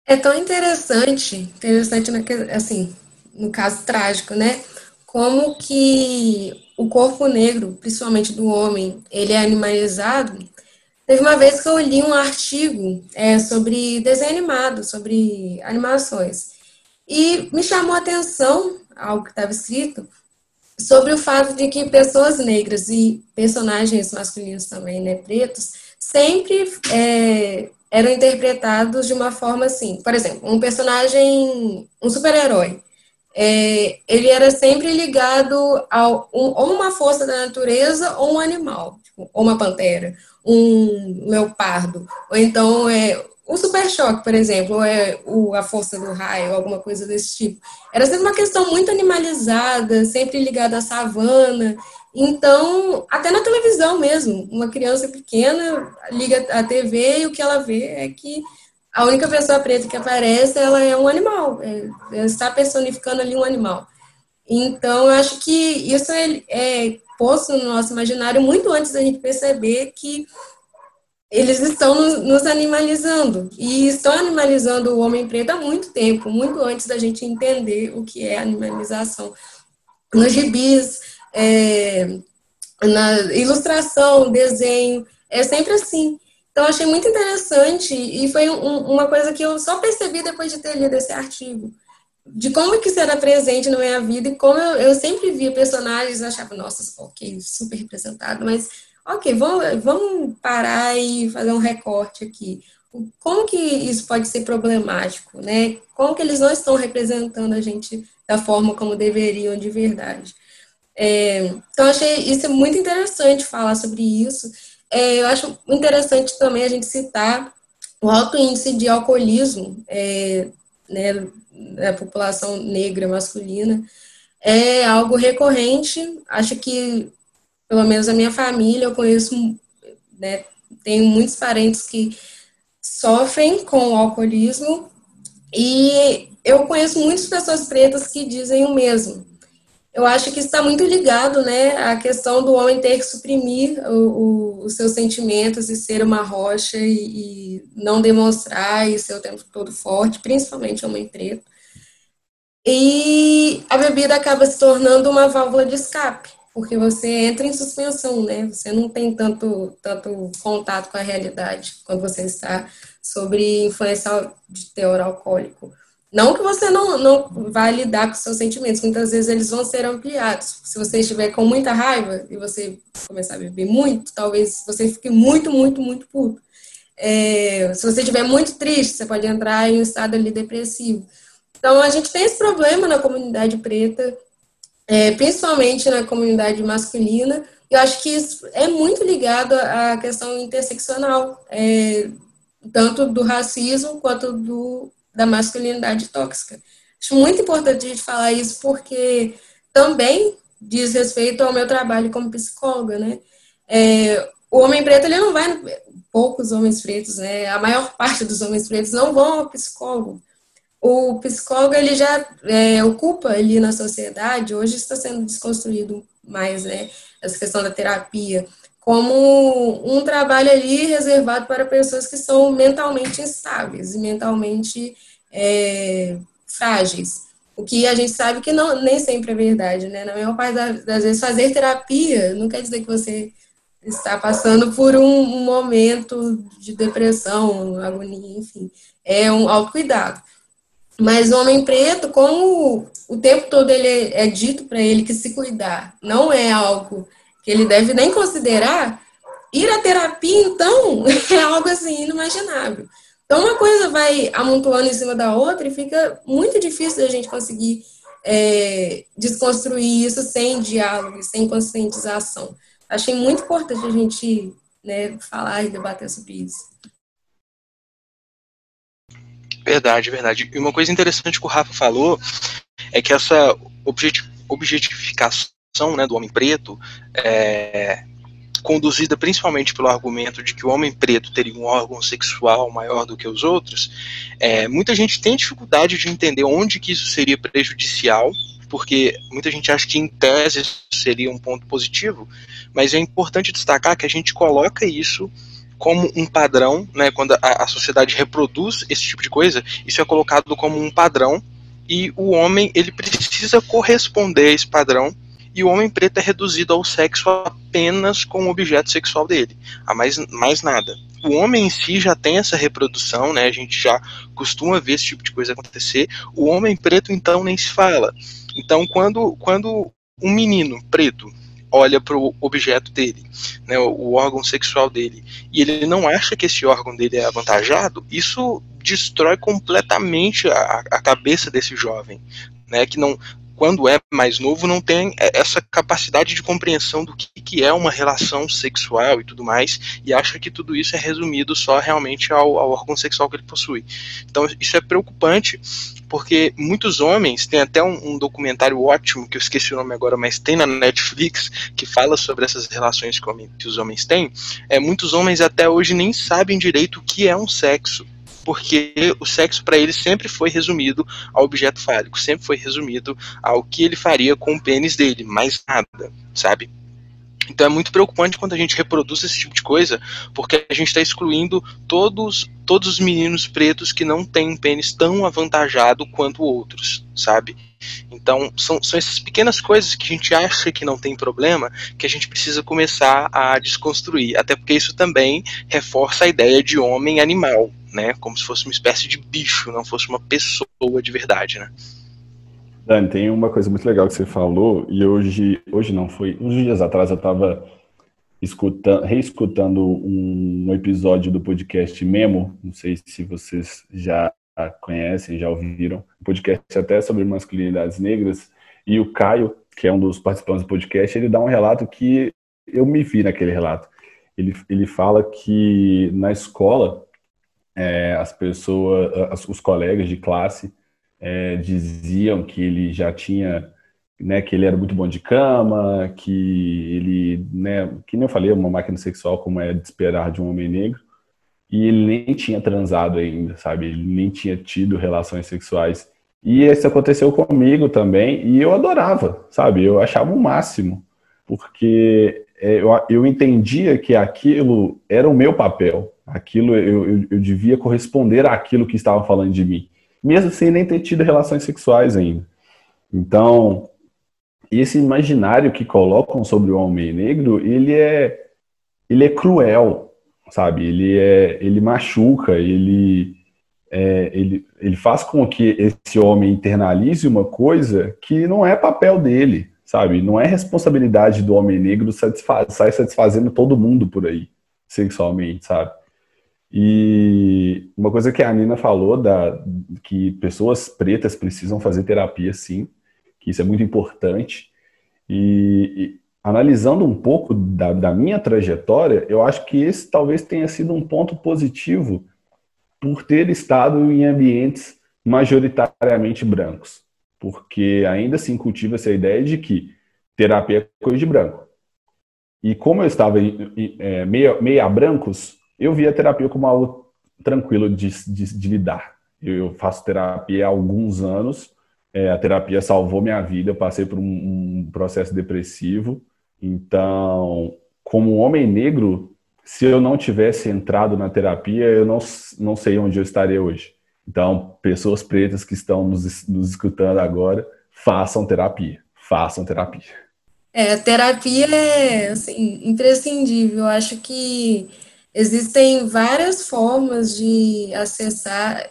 Speaker 1: É tão interessante, interessante assim, no caso trágico, né? Como que o corpo negro, principalmente do homem, ele é animalizado Teve uma vez que eu li um artigo é, sobre desenho animado, sobre animações, e me chamou a atenção, algo que estava escrito, sobre o fato de que pessoas negras e personagens masculinos também, né, pretos, sempre é, eram interpretados de uma forma assim. Por exemplo, um personagem, um super-herói, é, ele era sempre ligado a um, ou uma força da natureza ou um animal, ou uma pantera, um leopardo, ou então é o super choque, por exemplo, ou é o, a força do raio, alguma coisa desse tipo. Era sempre uma questão muito animalizada, sempre ligada à savana. Então, até na televisão mesmo, uma criança pequena liga a TV e o que ela vê é que a única pessoa preta que aparece, ela é um animal, é, está personificando ali um animal. Então, eu acho que isso é, é posto no nosso imaginário muito antes da gente perceber que eles estão nos, animalizando e estão animalizando o homem preto há muito tempo, muito antes da gente entender o que é animalização. Nos gibis, é, na ilustração, desenho, é sempre assim. Então, achei muito interessante e foi um, uma coisa que eu só percebi depois de ter lido esse artigo de como que isso era presente na minha vida e como eu, eu sempre via personagens e achava, nossa, ok, super representado, mas ok, vamos, vamos parar e fazer um recorte aqui. Como que isso pode ser problemático, né? Como que eles não estão representando a gente da forma como deveriam de verdade? É, então, achei isso muito interessante falar sobre isso. É, eu acho interessante também a gente citar o alto índice de alcoolismo é, né, da população negra masculina é algo recorrente. Acho que, pelo menos a minha família, eu conheço, né, tenho muitos parentes que sofrem com o alcoolismo e eu conheço muitas pessoas pretas que dizem o mesmo. eu acho que está muito ligado né, à questão do homem ter que suprimir o, o, os seus sentimentos e ser uma rocha e, e, não demonstrar e ser o tempo todo forte, principalmente homem preto. E a bebida acaba se tornando uma válvula de escape, porque você entra em suspensão, né? Você não tem tanto, tanto contato com a realidade quando você está sobre influência de teor alcoólico. Não que você não, não vai lidar com seus sentimentos, muitas vezes eles vão ser ampliados. Se você estiver com muita raiva e você começar a beber muito, talvez você fique muito, muito, muito puto. É, se você estiver muito triste, você pode entrar em um estado ali depressivo. Então, a gente tem esse problema na comunidade preta, é, principalmente na comunidade masculina, e eu acho que isso é muito ligado à questão interseccional, é, tanto do racismo quanto do da masculinidade tóxica. Acho muito importante a gente falar isso porque também diz respeito ao meu trabalho como psicóloga, né? É, o homem preto, ele não vai, poucos homens pretos, né? A maior parte dos homens pretos não vão ao psicólogo. O psicólogo, ele já é, ocupa ali na sociedade, hoje está sendo desconstruído mais, né? Essa questão da terapia, como um trabalho ali reservado para pessoas que são mentalmente instáveis e mentalmente é, frágeis. O que a gente sabe que não, nem sempre é verdade, né? Na maior parte das, vezes, fazer terapia não quer dizer que você está passando por um, um momento de depressão, agonia, enfim. É um autocuidado. Mas o homem preto, como o tempo todo ele é, é dito para ele que se cuidar não é algo que ele deve nem considerar, ir à terapia, então, é algo assim inimaginável. Então, uma coisa vai amontoando em cima da outra e fica muito difícil a gente conseguir é, desconstruir isso sem diálogo, sem conscientização. Achei muito importante a gente né, falar e debater sobre isso.
Speaker 2: Verdade, verdade. E uma coisa interessante que o Rafa falou é que essa objetificação né, do homem preto, é, conduzida principalmente pelo argumento de que o homem preto teria um órgão sexual maior do que os outros, é, muita gente tem dificuldade de entender onde que isso seria prejudicial, porque muita gente acha que em tese seria um ponto positivo, mas é importante destacar que a gente coloca isso como um padrão, né, quando a, a sociedade reproduz esse tipo de coisa, isso é colocado como um padrão e o homem ele precisa corresponder a esse padrão e o homem preto é reduzido ao sexo apenas com o objeto sexual dele, a mais, mais nada. O homem em si já tem essa reprodução, né? A gente já costuma ver esse tipo de coisa acontecer. O homem preto então nem se fala. Então quando quando um menino preto olha para o objeto dele, né, o órgão sexual dele, e ele não acha que esse órgão dele é avantajado, isso destrói completamente a, a cabeça desse jovem, né, que não, quando é mais novo, não tem essa capacidade de compreensão do que, que é uma relação sexual e tudo mais, e acha que tudo isso é resumido só realmente ao, ao órgão sexual que ele possui. Então, isso é preocupante, porque muitos homens, tem até um, um, documentário ótimo, que eu esqueci o nome agora, mas tem na Netflix, que fala sobre essas relações que, que os homens têm. É, muitos homens até hoje nem sabem direito o que é um sexo porque o sexo para ele sempre foi resumido ao objeto fálico, sempre foi resumido ao que ele faria com o pênis dele, mais nada, sabe? Então é muito preocupante quando a gente reproduz esse tipo de coisa, porque a gente está excluindo todos, todos os meninos pretos que não têm um pênis tão avantajado quanto outros, sabe? Então são, são essas pequenas coisas que a gente acha que não tem problema que a gente precisa começar a desconstruir, até porque isso também reforça a ideia de homem animal, né? Como se fosse uma espécie de bicho, não fosse uma pessoa de verdade, né?
Speaker 3: Dani, tem uma coisa muito legal que você falou, e hoje, hoje não, foi uns dias atrás eu estava escutando, reescutando um episódio do podcast Memo, não sei se vocês já conhecem, já ouviram, um podcast até sobre masculinidades negras, e o Caio, que é um dos participantes do podcast, ele dá um relato que eu me vi naquele relato. Ele, ele fala que na escola é, as pessoas, as, os colegas de classe é, diziam que ele já tinha, né, que ele era muito bom de cama, que ele, né, que nem eu falei, uma máquina sexual como é de esperar de um homem negro, e ele nem tinha transado ainda, sabe? Ele nem tinha tido relações sexuais. E isso aconteceu comigo também, e eu adorava, sabe? Eu achava o máximo, porque é, eu, eu entendia que aquilo era o meu papel, aquilo eu, eu, eu devia corresponder àquilo que estavam falando de mim, mesmo sem nem ter tido relações sexuais ainda. Então, esse imaginário que colocam sobre o homem negro, ele é, ele é cruel, sabe? Ele é, ele machuca, ele, é, ele, ele faz com que esse homem internalize uma coisa que não é papel dele, sabe? Não é responsabilidade do homem negro satisfaz, sair satisfazendo todo mundo por aí, sexualmente, sabe? E uma coisa que a Nina falou, da, que pessoas pretas precisam fazer terapia, sim, que isso é muito importante. E, e analisando um pouco da, da, minha trajetória, eu acho que esse talvez tenha sido um ponto positivo por ter estado em ambientes majoritariamente brancos, porque ainda assim cultiva-se a ideia de que terapia é coisa de branco. E como eu estava é, meia, meia brancos, eu via a terapia como algo tranquilo de, de, de lidar. Eu faço terapia há alguns anos é, a terapia salvou minha vida. Eu passei por um, um, processo depressivo. Então, como homem negro, se eu não tivesse entrado na terapia, eu não, não sei onde eu estaria hoje. Então, pessoas pretas que estão nos, nos escutando agora, façam terapia. Façam terapia.
Speaker 1: É, terapia é assim, imprescindível. Eu acho que existem várias formas de acessar.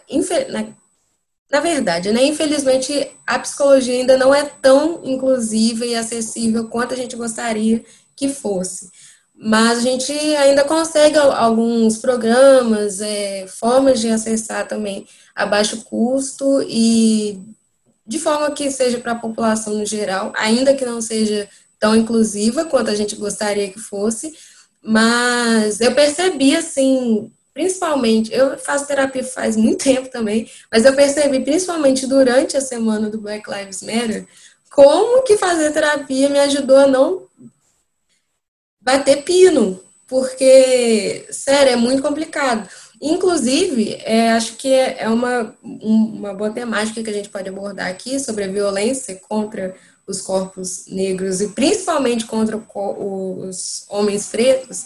Speaker 1: Na verdade, né, infelizmente, a psicologia ainda não é tão inclusiva e acessível quanto a gente gostaria que fosse. Mas a gente ainda consegue alguns programas, é, formas de acessar também a baixo custo e de forma que seja para a população no geral, ainda que não seja tão inclusiva quanto a gente gostaria que fosse, mas eu percebi, assim, principalmente, eu faço terapia faz muito tempo também, mas eu percebi, principalmente durante a semana do Black Lives Matter, como que fazer terapia me ajudou a não bater pino, porque, sério, é muito complicado. Inclusive, é, acho que é uma, uma boa temática que a gente pode abordar aqui sobre a violência contra os corpos negros e principalmente contra os homens pretos,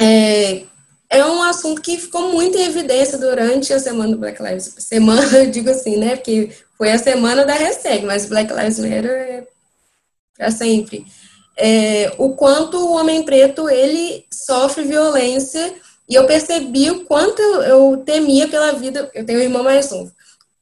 Speaker 1: é, é um assunto que ficou muito em evidência durante a semana do Black Lives. Semana, eu digo assim, né? Porque foi a semana da hashtag, mas Black Lives Matter é para sempre. É, o quanto o homem preto ele sofre violência e eu percebi o quanto eu temia pela vida. Eu tenho um irmão mais novo.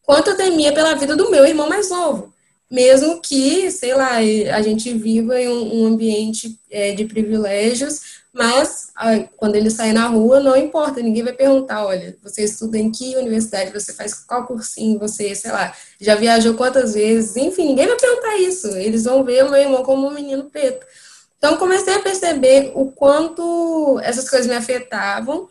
Speaker 1: Quanto eu temia pela vida do meu irmão mais novo, mesmo que, sei lá, a gente viva em um, ambiente é, de privilégios, mas quando ele sair na rua, não importa, ninguém vai perguntar, olha, você estuda em que universidade, você faz qual cursinho, você, sei lá, já viajou quantas vezes, enfim, ninguém vai perguntar isso. Eles vão ver o meu irmão como um menino preto. Então, comecei a perceber o quanto essas coisas me afetavam.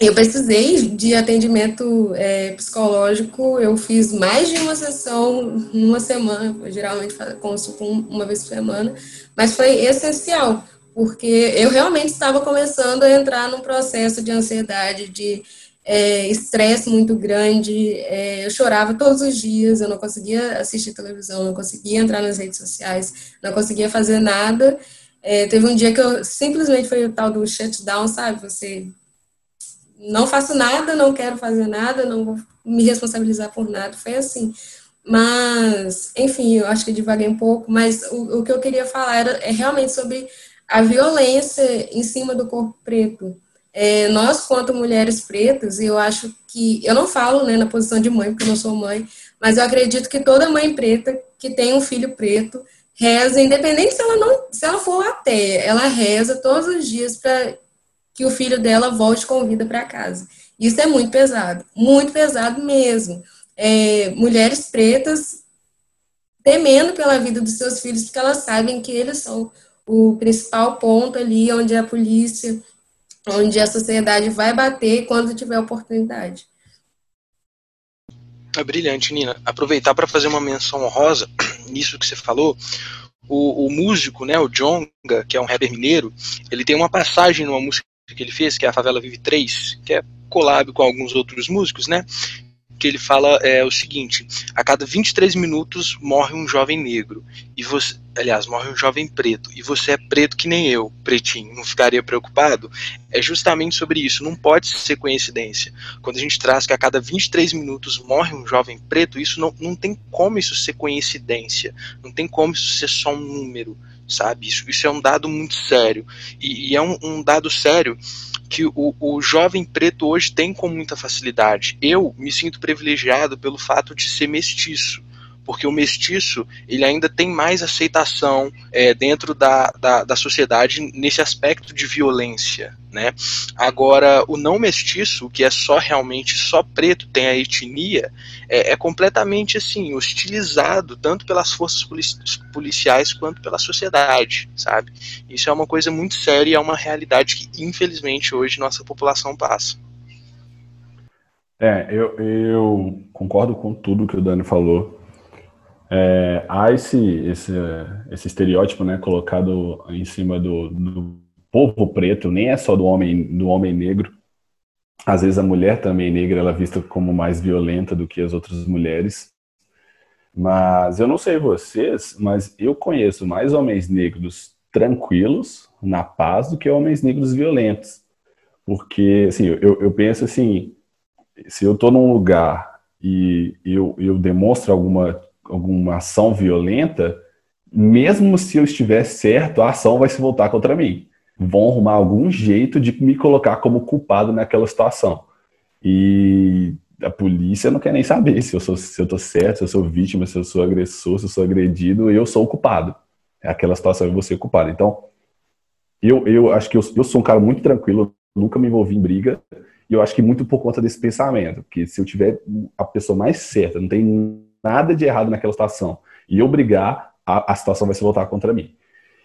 Speaker 1: Eu precisei de atendimento é, psicológico, eu fiz mais de uma sessão numa semana, eu geralmente consulto uma vez por semana, mas foi essencial, porque eu realmente estava começando a entrar num processo de ansiedade, de é, estresse é, muito grande. É, eu chorava todos os dias, eu não conseguia assistir televisão, não conseguia entrar nas redes sociais, não conseguia fazer nada. É, teve um dia que eu simplesmente foi o tal do shutdown, sabe? Você não faço nada, não quero fazer nada, não vou me responsabilizar por nada. Foi assim. Mas, enfim, eu acho que divaguei um pouco, mas o, o que eu queria falar era é realmente sobre a violência em cima do corpo preto. É, nós, quanto mulheres pretas, eu acho que, eu não falo né, na posição de mãe, porque eu não sou mãe, mas eu acredito que toda mãe preta que tem um filho preto reza, independente se ela não, se ela for até, ela reza todos os dias para que o filho dela volte com vida para casa. Isso é muito pesado, muito pesado mesmo. É, mulheres pretas temendo pela vida dos seus filhos, porque elas sabem que eles são o principal ponto ali onde a polícia, onde a sociedade vai bater quando tiver oportunidade.
Speaker 2: É brilhante, Nina. Aproveitar para fazer uma menção honrosa nisso que você falou. O, o, músico, né, o Jonga, que é um rapper mineiro, ele tem uma passagem numa música que ele fez, que é a Favela Vive 3, que é collab com alguns outros músicos, né? que ele fala é, o seguinte: a cada 23 minutos morre um jovem negro e você, aliás, morre um jovem preto e você é preto que nem eu, pretinho, não ficaria preocupado? É justamente sobre isso, não pode ser coincidência. Quando a gente traz que a cada 23 minutos morre um jovem preto, isso não, não tem como isso ser coincidência, não tem como isso ser só um número, sabe? Isso, isso é um dado muito sério e, e é um, um dado sério que o, o jovem preto hoje tem com muita facilidade. Eu me sinto privilegiado pelo fato de ser mestiço porque o mestiço ele ainda tem mais aceitação é, dentro da, da, da, sociedade nesse aspecto de violência, né? Agora, o não mestiço, que é só realmente só preto, tem a etnia, é, é completamente assim hostilizado tanto pelas forças policiais quanto pela sociedade, sabe? Isso é uma coisa muito séria, é uma realidade que infelizmente hoje nossa população passa.
Speaker 3: É, eu, eu concordo com tudo que o Dani falou. É, há esse, esse, esse estereótipo né, colocado em cima do, do povo preto, nem é só do homem, do homem negro. Às vezes a mulher também negra ela é vista como mais violenta do que as outras mulheres. Mas eu não sei vocês, mas eu conheço mais homens negros tranquilos, na paz, do que homens negros violentos. Porque, assim, eu, eu penso assim, se eu estou num lugar e eu, eu demonstro alguma alguma ação violenta, mesmo se eu estiver certo, a ação vai se voltar contra mim. Vão arrumar algum jeito de me colocar como culpado naquela situação. E a polícia não quer nem saber se eu sou se eu tô certo, se eu sou vítima, se eu sou agressor, se eu sou agredido, eu sou o culpado. É aquela situação vou ser culpado. Então, eu, eu acho que eu, eu sou um cara muito tranquilo, nunca me envolvi em briga, e eu acho que muito por conta desse pensamento, porque se eu tiver a pessoa mais certa, não tem nada de errado naquela situação e eu brigar, a, a situação vai se voltar contra mim.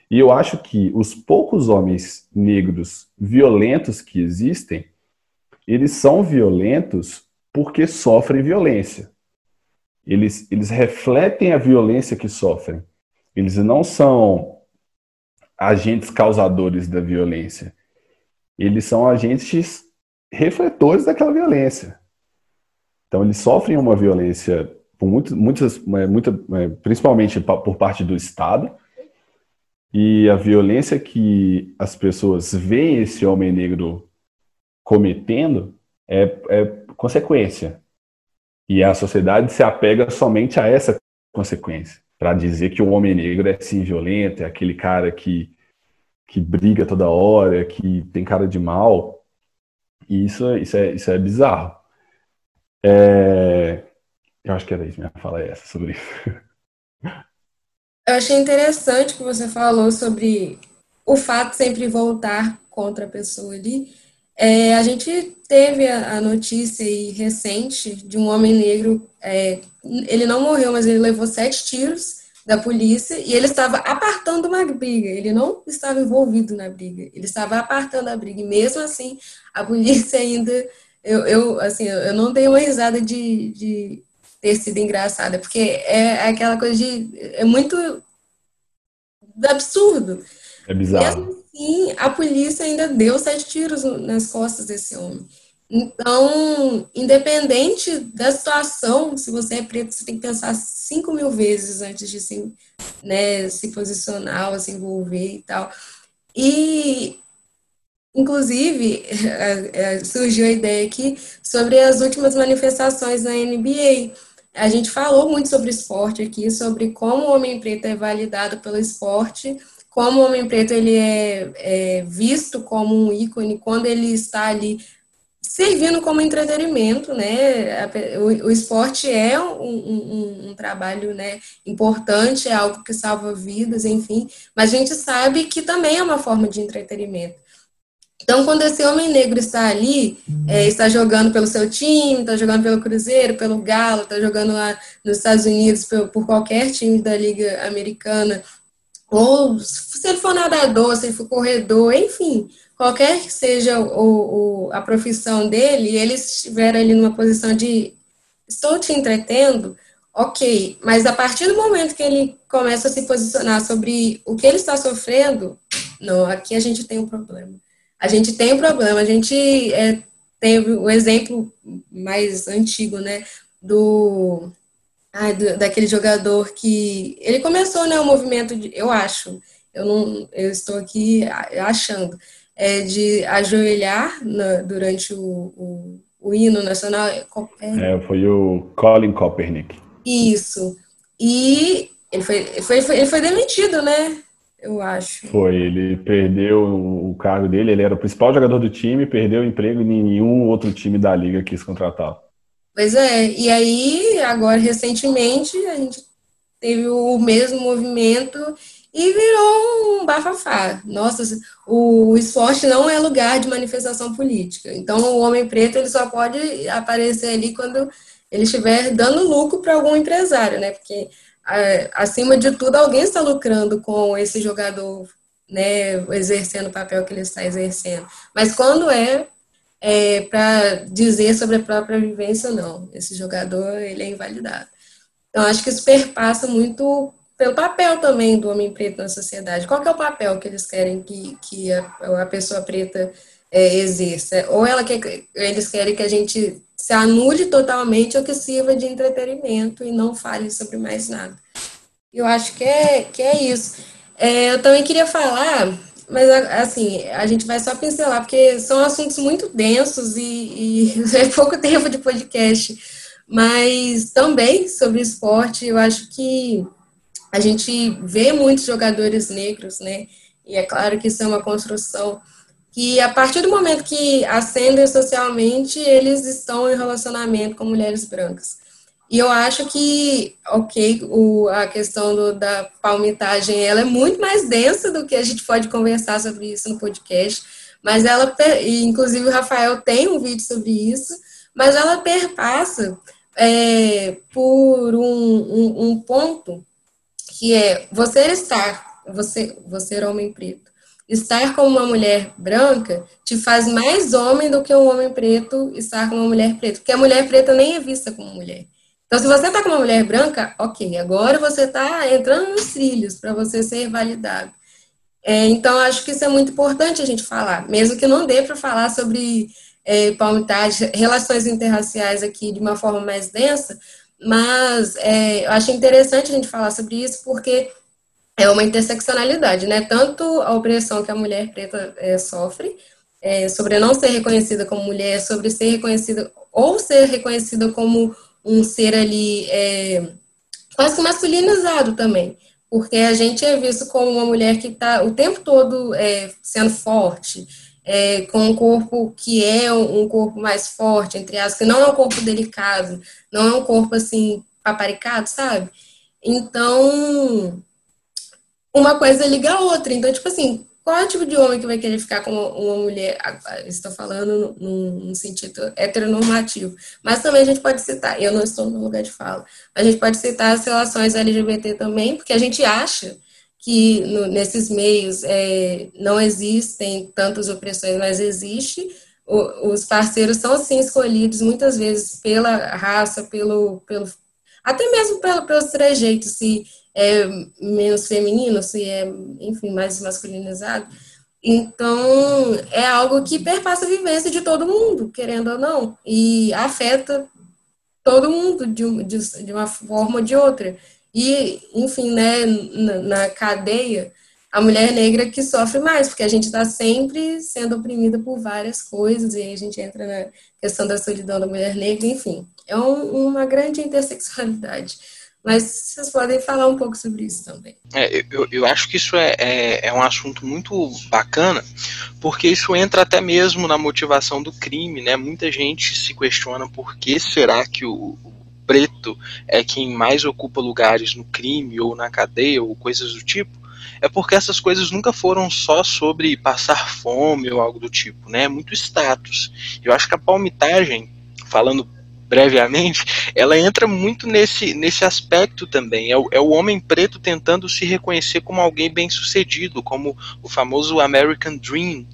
Speaker 3: E eu acho que os poucos homens negros violentos que existem, eles são violentos porque sofrem violência. Eles, eles refletem a violência que sofrem. Eles não são agentes causadores da violência. Eles são agentes refletores daquela violência. Então, eles sofrem uma violência por muitas, é, muita, é, principalmente por parte do Estado, e a violência que as pessoas veem esse homem negro cometendo é, é consequência. E a sociedade se apega somente a essa consequência, para dizer que o homem negro é sim violento, é aquele cara que, que briga toda hora, que tem cara de mal. E isso, isso, é, isso é bizarro. É, eu acho que era isso, minha fala é essa sobre isso.
Speaker 1: Eu achei interessante que você falou sobre o fato sempre voltar contra a pessoa ali. É, a gente teve a, a, notícia aí recente de um homem negro, é, ele não morreu, mas ele levou sete tiros da polícia e ele estava apartando uma briga, ele não estava envolvido na briga, ele estava apartando a briga, e mesmo assim a polícia ainda, eu, eu assim, eu não dei uma risada de, de ter sido engraçada, porque é aquela coisa de. É muito absurdo.
Speaker 3: É bizarro.
Speaker 1: Mesmo assim, a polícia ainda deu sete tiros nas costas desse homem. Então, independente da situação, se você é preto, você tem que pensar cinco mil vezes antes de se, né, se posicionar ou se envolver e tal. E Inclusive, surgiu a ideia aqui sobre as últimas manifestações na NBA. A gente falou muito sobre esporte aqui, sobre como o homem preto é validado pelo esporte, como o homem preto ele é, é visto como um ícone quando ele está ali servindo como entretenimento, né? O, o esporte é um, um, um, trabalho né, importante, é algo que salva vidas, enfim, mas a gente sabe que também é uma forma de entretenimento. Então, quando esse homem negro está ali, é, está jogando pelo seu time, está jogando pelo Cruzeiro, pelo Galo, está jogando lá nos Estados Unidos por, por, qualquer time da Liga Americana, ou se ele for nadador, se ele for corredor, enfim, qualquer que seja o, o, a profissão dele, e ele estiver ali numa posição de estou te entretendo, ok, mas a partir do momento que ele começa a se posicionar sobre o que ele está sofrendo, não, aqui a gente tem um problema a gente tem um problema, a gente é, tem o exemplo mais antigo, né? do, ai, do, daquele jogador que ele começou né o movimento de, eu acho eu não eu estou aqui achando é, de ajoelhar na, durante o, o, o, hino nacional
Speaker 3: é, é, foi o Colin Kaepernick.
Speaker 1: Isso. E ele foi, foi, foi, ele foi demitido né eu acho.
Speaker 3: Foi, ele perdeu o cargo dele, ele era o principal jogador do time, perdeu o emprego e nenhum outro time da liga quis contratá-lo.
Speaker 1: Pois é, e aí, agora, recentemente, a gente teve o mesmo movimento e virou um bafafá. Nossa, o esporte não é lugar de manifestação política. Então, o homem preto ele só pode aparecer ali quando ele estiver dando lucro para algum empresário, né? Porque acima de tudo, alguém está lucrando com esse jogador, né, exercendo o papel que ele está exercendo. Mas quando é, é para dizer sobre a própria vivência, não. Esse jogador, ele é invalidado. Então, acho que isso perpassa muito pelo papel também do homem preto na sociedade. Qual é o papel que eles querem que, que a, a pessoa preta é, exerça? Ou ela quer, eles querem que a gente se anule totalmente ou que sirva de entretenimento e não fale sobre mais nada. Eu acho que é, que é isso. É, eu também queria falar, mas assim, a gente vai só pincelar, porque são assuntos muito densos e, e é pouco tempo de podcast. Mas também sobre esporte, eu acho que a gente vê muitos jogadores negros, né? E é claro que isso é uma construção que a partir do momento que ascendem socialmente, eles estão em relacionamento com mulheres brancas. E eu acho que, ok, o, a questão do, da palmitagem, ela é muito mais densa do que a gente pode conversar sobre isso no podcast, mas ela, inclusive o Rafael tem um vídeo sobre isso, mas ela perpassa é, por um, um, um ponto que é você estar, você, você é homem preto, estar com uma mulher branca te faz mais homem do que um homem preto estar com uma mulher preta, porque a mulher preta nem é vista como mulher. Então, se você está com uma mulher branca, ok, agora você está entrando nos trilhos para você ser validado. É, então, acho que isso é muito importante a gente falar, mesmo que não dê para falar sobre é, palmitagem, relações interraciais aqui de uma forma mais densa, mas é, eu acho interessante a gente falar sobre isso porque é uma interseccionalidade, né? Tanto a opressão que a mulher preta é, sofre, é, sobre não ser reconhecida como mulher, sobre ser reconhecida ou ser reconhecida como um ser ali é, quase que masculinizado também, porque a gente é visto como uma mulher que está o tempo todo é, sendo forte, é, com um corpo que é um corpo mais forte, entre as que não é um corpo delicado, não é um corpo assim paparicado, sabe? Então, uma coisa liga a outra. Então, tipo assim, qual é o tipo de homem que vai querer ficar com uma, mulher? Estou falando num, sentido heteronormativo. Mas também a gente pode citar, eu não estou no lugar de fala, a gente pode citar as relações LGBT também, porque a gente acha que no, nesses meios é, não existem tantas opressões, mas existe. O, os parceiros são, sim, escolhidos muitas vezes pela raça, pelo, pelo até mesmo pelo, pelos trejeitos, se é menos feminino, se é, enfim, mais masculinizado. Então, é algo que perpassa a vivência de todo mundo, querendo ou não, e afeta todo mundo de, de, de uma forma ou de outra. E, enfim, né, na, na cadeia, a mulher negra que sofre mais, porque a gente está sempre sendo oprimida por várias coisas, e aí a gente entra na questão da solidão da mulher negra, enfim, é um, uma grande interseccionalidade. Mas vocês podem falar um pouco sobre isso também.
Speaker 2: É, eu, eu acho que isso é, é, é, um assunto muito bacana, porque isso entra até mesmo na motivação do crime, né? Muita gente se questiona por que será que o, o preto é quem mais ocupa lugares no crime ou na cadeia ou coisas do tipo é porque essas coisas nunca foram só sobre passar fome ou algo do tipo, né? É muito status. Eu acho que a palmitagem, falando brevemente, ela entra muito nesse, nesse aspecto também. É o, é o homem preto tentando se reconhecer como alguém bem sucedido, como o famoso American Dream.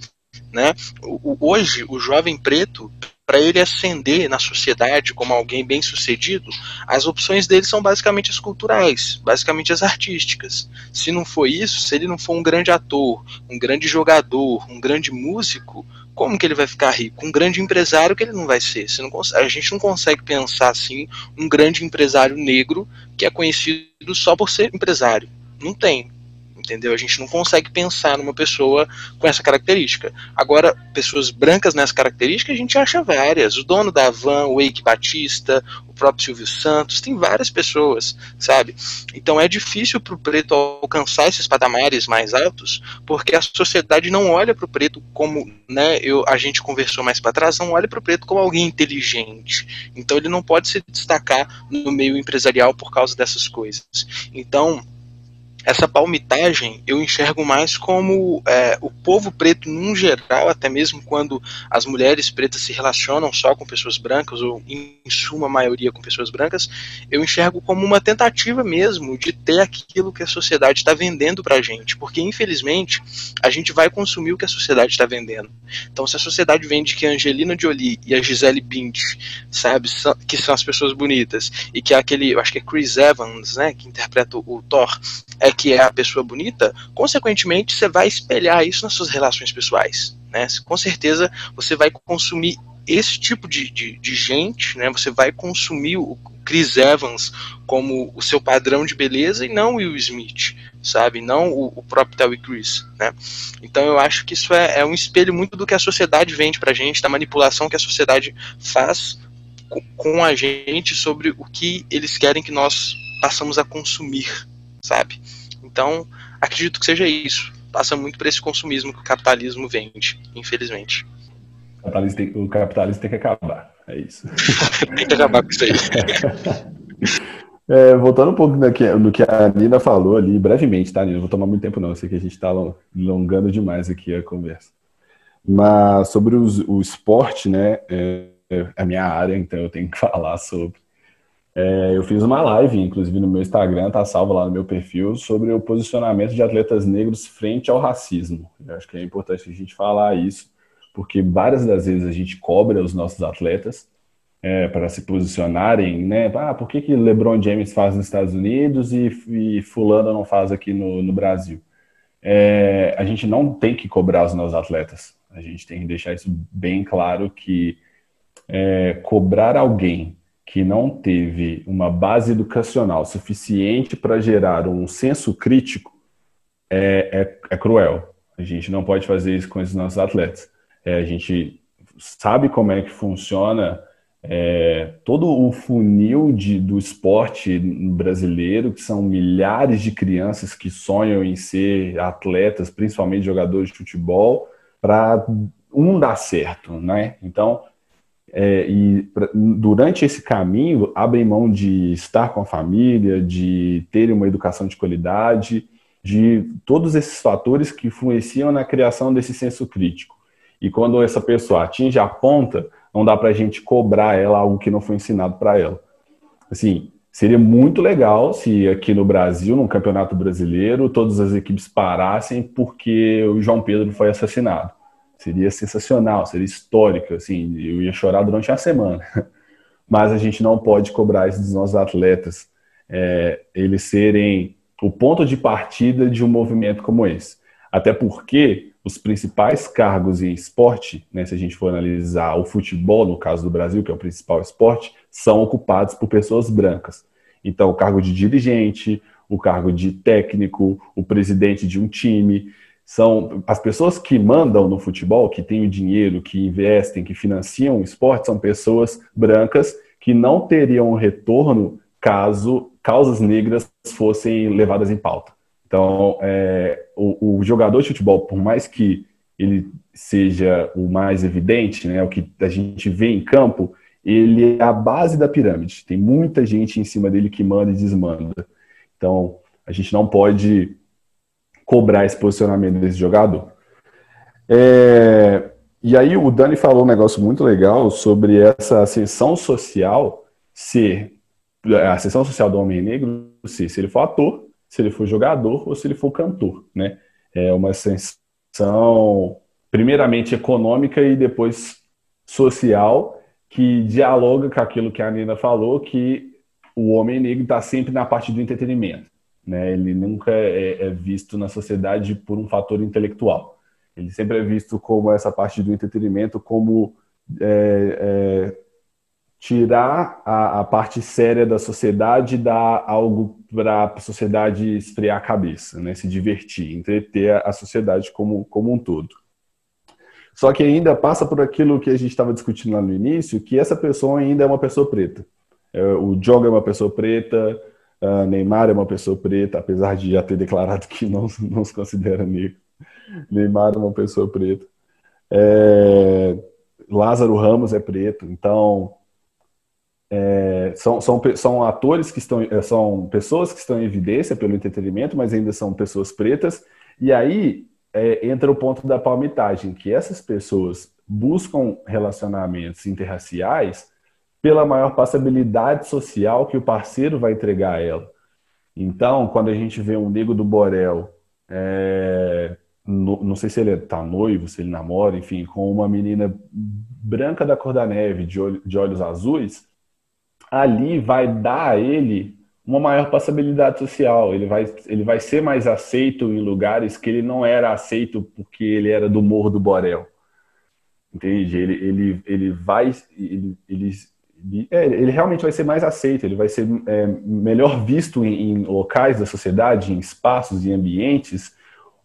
Speaker 2: Né? O, hoje, o jovem preto, para ele ascender na sociedade como alguém bem sucedido, as opções dele são basicamente as culturais, basicamente as artísticas. Se não for isso, se ele não for um grande ator, um grande jogador, um grande músico, como que ele vai ficar rico? Um grande empresário que ele não vai ser. Não consegue, a gente não consegue pensar assim um grande empresário negro que é conhecido só por ser empresário. Não tem entendeu? A gente não consegue pensar numa pessoa com essa característica. Agora, pessoas brancas nessa característica, a gente acha várias. O dono da Van, o Eike Batista, o próprio Silvio Santos, tem várias pessoas, sabe? Então é difícil para o preto alcançar esses patamares mais altos, porque a sociedade não olha para o preto como, né, eu, a gente conversou mais para trás, não olha para o preto como alguém inteligente. Então ele não pode se destacar no meio empresarial por causa dessas coisas. Então, essa palmitagem eu enxergo mais como é, o povo preto num geral, até mesmo quando as mulheres pretas se relacionam só com pessoas brancas, ou em suma maioria com pessoas brancas, eu enxergo como uma tentativa mesmo de ter aquilo que a sociedade está vendendo para a gente, porque infelizmente a gente vai consumir o que a sociedade está vendendo. Então, se a sociedade vende que a Angelina Jolie e a Gisele Bündchen, sabe, que são as pessoas bonitas, e que é aquele, eu acho que é Chris Evans, né, que interpreta o Thor, é que é a pessoa bonita, consequentemente você vai espelhar isso nas suas relações pessoais. Né? Com certeza você vai consumir esse tipo de, de, de gente, né? você vai consumir o Chris Evans como o seu padrão de beleza e não o Will Smith, sabe? Não o, o próprio Terry Chris, né? Então eu acho que isso é, é, um espelho muito do que a sociedade vende pra gente, da manipulação que a sociedade faz com a gente sobre o que eles querem que nós passamos a consumir, sabe? Então, acredito que seja isso. Passa muito por esse consumismo que o capitalismo vende, infelizmente.
Speaker 3: O capitalismo tem, o capitalismo tem que acabar. É isso.
Speaker 2: tem que acabar com isso aí.
Speaker 3: É, voltando um pouco no que, que a Nina falou ali, brevemente, tá, Nina? Não vou tomar muito tempo, não. Eu sei que a gente está alongando demais aqui a conversa. Mas sobre os, o esporte, né? É, é a minha área, então eu tenho que falar sobre. É, eu fiz uma live, inclusive no meu Instagram, tá salvo lá no meu perfil, sobre o posicionamento de atletas negros frente ao racismo. Eu acho que é importante a gente falar isso, porque várias das vezes a gente cobra os nossos atletas é, para se posicionarem, né? Ah, por que, que LeBron James faz nos Estados Unidos e, e Fulano não faz aqui no, no Brasil? É, a gente não tem que cobrar os nossos atletas. A gente tem que deixar isso bem claro que é, cobrar alguém que não teve uma base educacional suficiente para gerar um senso crítico é, é, é, cruel. A gente não pode fazer isso com esses nossos atletas. É, a gente sabe como é que funciona é, todo o funil de, do esporte brasileiro, que são milhares de crianças que sonham em ser atletas, principalmente jogadores de futebol, para um dar certo, né? Então, é, e pra, durante esse caminho abrem mão de estar com a família, de ter uma educação de qualidade, de todos esses fatores que influenciam na criação desse senso crítico. E quando essa pessoa atinge a ponta, não dá para a gente cobrar ela algo que não foi ensinado para ela. Assim, seria muito legal se aqui no Brasil, no Campeonato Brasileiro, todas as equipes parassem porque o João Pedro foi assassinado Seria sensacional, seria histórico, assim, eu ia chorar durante a semana. Mas a gente não pode cobrar isso dos nossos atletas, é, eles serem o ponto de partida de um movimento como esse. Até porque os principais cargos em esporte, né, se a gente for analisar o futebol, no caso do Brasil, que é o principal esporte, são ocupados por pessoas brancas. Então, o cargo de dirigente, o cargo de técnico, o presidente de um time, são as pessoas que mandam no futebol, que têm o dinheiro, que investem, que financiam o esporte, são pessoas brancas que não teriam retorno caso causas negras fossem levadas em pauta. Então, é, o, o, jogador de futebol, por mais que ele seja o mais evidente, né, o que a gente vê em campo, ele é a base da pirâmide. Tem muita gente em cima dele que manda e desmanda. Então, a gente não pode cobrar esse posicionamento desse jogador. É, e aí o Dani falou um negócio muito legal sobre essa ascensão social ser a ascensão social do homem negro se, se ele for ator, se ele for jogador ou se ele for cantor, né? É uma ascensão primeiramente econômica e depois social que dialoga com aquilo que a Nina falou que o homem negro está sempre na parte do entretenimento. Né? Ele nunca é, é, visto na sociedade por um fator intelectual. Ele sempre é visto como essa parte do entretenimento, como é, é, tirar a, a, parte séria da sociedade e dar algo para a sociedade esfriar a cabeça, né? se divertir, entreter a sociedade como, como um todo. Só que ainda passa por aquilo que a gente estava discutindo lá no início, que essa pessoa ainda é uma pessoa preta. É, o Diogo é uma pessoa preta, Uh, Neymar é uma pessoa preta, apesar de já ter declarado que não, não se considera negro. Neymar é uma pessoa preta. É, Lázaro Ramos é preto. Então, é, são, são, são atores que estão, é, são pessoas que estão em evidência pelo entretenimento, mas ainda são pessoas pretas. E aí é, entra o ponto da palmitagem, que essas pessoas buscam relacionamentos interraciais pela maior passabilidade social que o parceiro vai entregar a ela. Então, quando a gente vê um nego do Borel, é, no, não sei se ele está noivo, se ele namora, enfim, com uma menina branca da cor da neve, de, olho, de olhos azuis, ali vai dar a ele uma maior passabilidade social. Ele vai, ele vai ser mais aceito em lugares que ele não era aceito porque ele era do Morro do Borel. Entende? Ele, ele, ele vai. Ele, ele é, ele realmente vai ser mais aceito, ele vai ser é, melhor visto em, em, locais da sociedade, em espaços e ambientes,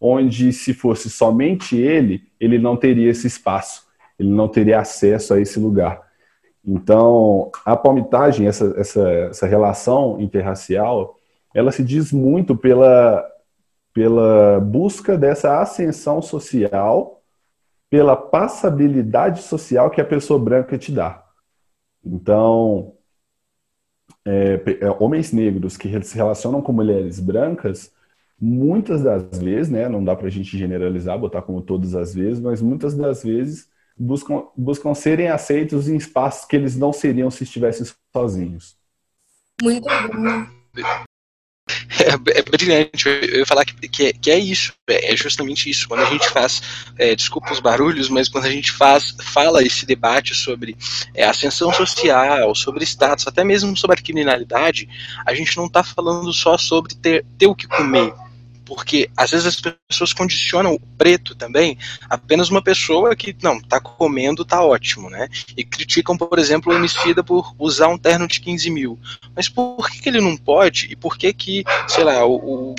Speaker 3: onde se fosse somente ele, ele não teria esse espaço, ele não teria acesso a esse lugar. Então, a palmitagem, essa, essa, essa relação interracial, ela se diz muito pela, pela busca dessa ascensão social, pela passabilidade social que a pessoa branca te dá. Então, é, é, homens negros que se relacionam com mulheres brancas, muitas das vezes, né, não dá para a gente generalizar, botar como todas as vezes, mas muitas das vezes buscam, buscam serem aceitos em espaços que eles não seriam se estivessem sozinhos.
Speaker 1: Muito bom.
Speaker 2: É, é, brilhante. Eu ia falar que, que, é, que é isso, é, é justamente isso. Quando a gente faz, é, desculpa os barulhos, mas quando a gente faz, fala esse debate sobre é, ascensão social, sobre status, até mesmo sobre a criminalidade, a gente não está falando só sobre ter, ter o que comer porque às vezes as pessoas condicionam o preto também apenas uma pessoa que não tá comendo tá ótimo, né? E criticam, por exemplo, o homicida por usar um terno de 15 mil. Mas por que, que ele não pode? E por que que, sei lá, o, o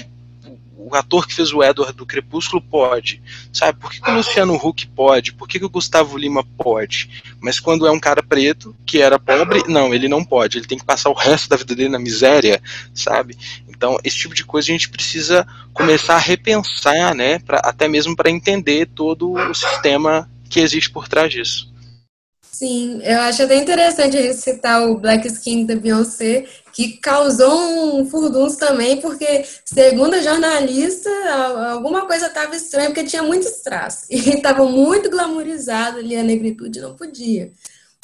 Speaker 2: o ator que fez o Edward do Crepúsculo pode, sabe? Por que, que o Luciano Huck pode? Por que, que o Gustavo Lima pode? Mas quando é um cara preto, que era pobre, não, ele não pode. Ele tem que passar o resto da vida dele na miséria, sabe? Então, esse tipo de coisa a gente precisa começar a repensar, né? Pra, até mesmo para entender todo o sistema que existe por trás disso.
Speaker 1: Sim, eu acho até interessante citar o Black Skin da Beyoncé, que causou um furdunço também, porque, segundo a jornalista, alguma coisa estava estranha, porque tinha muitos traços. E estava muito glamourizado ali, a negritude não podia.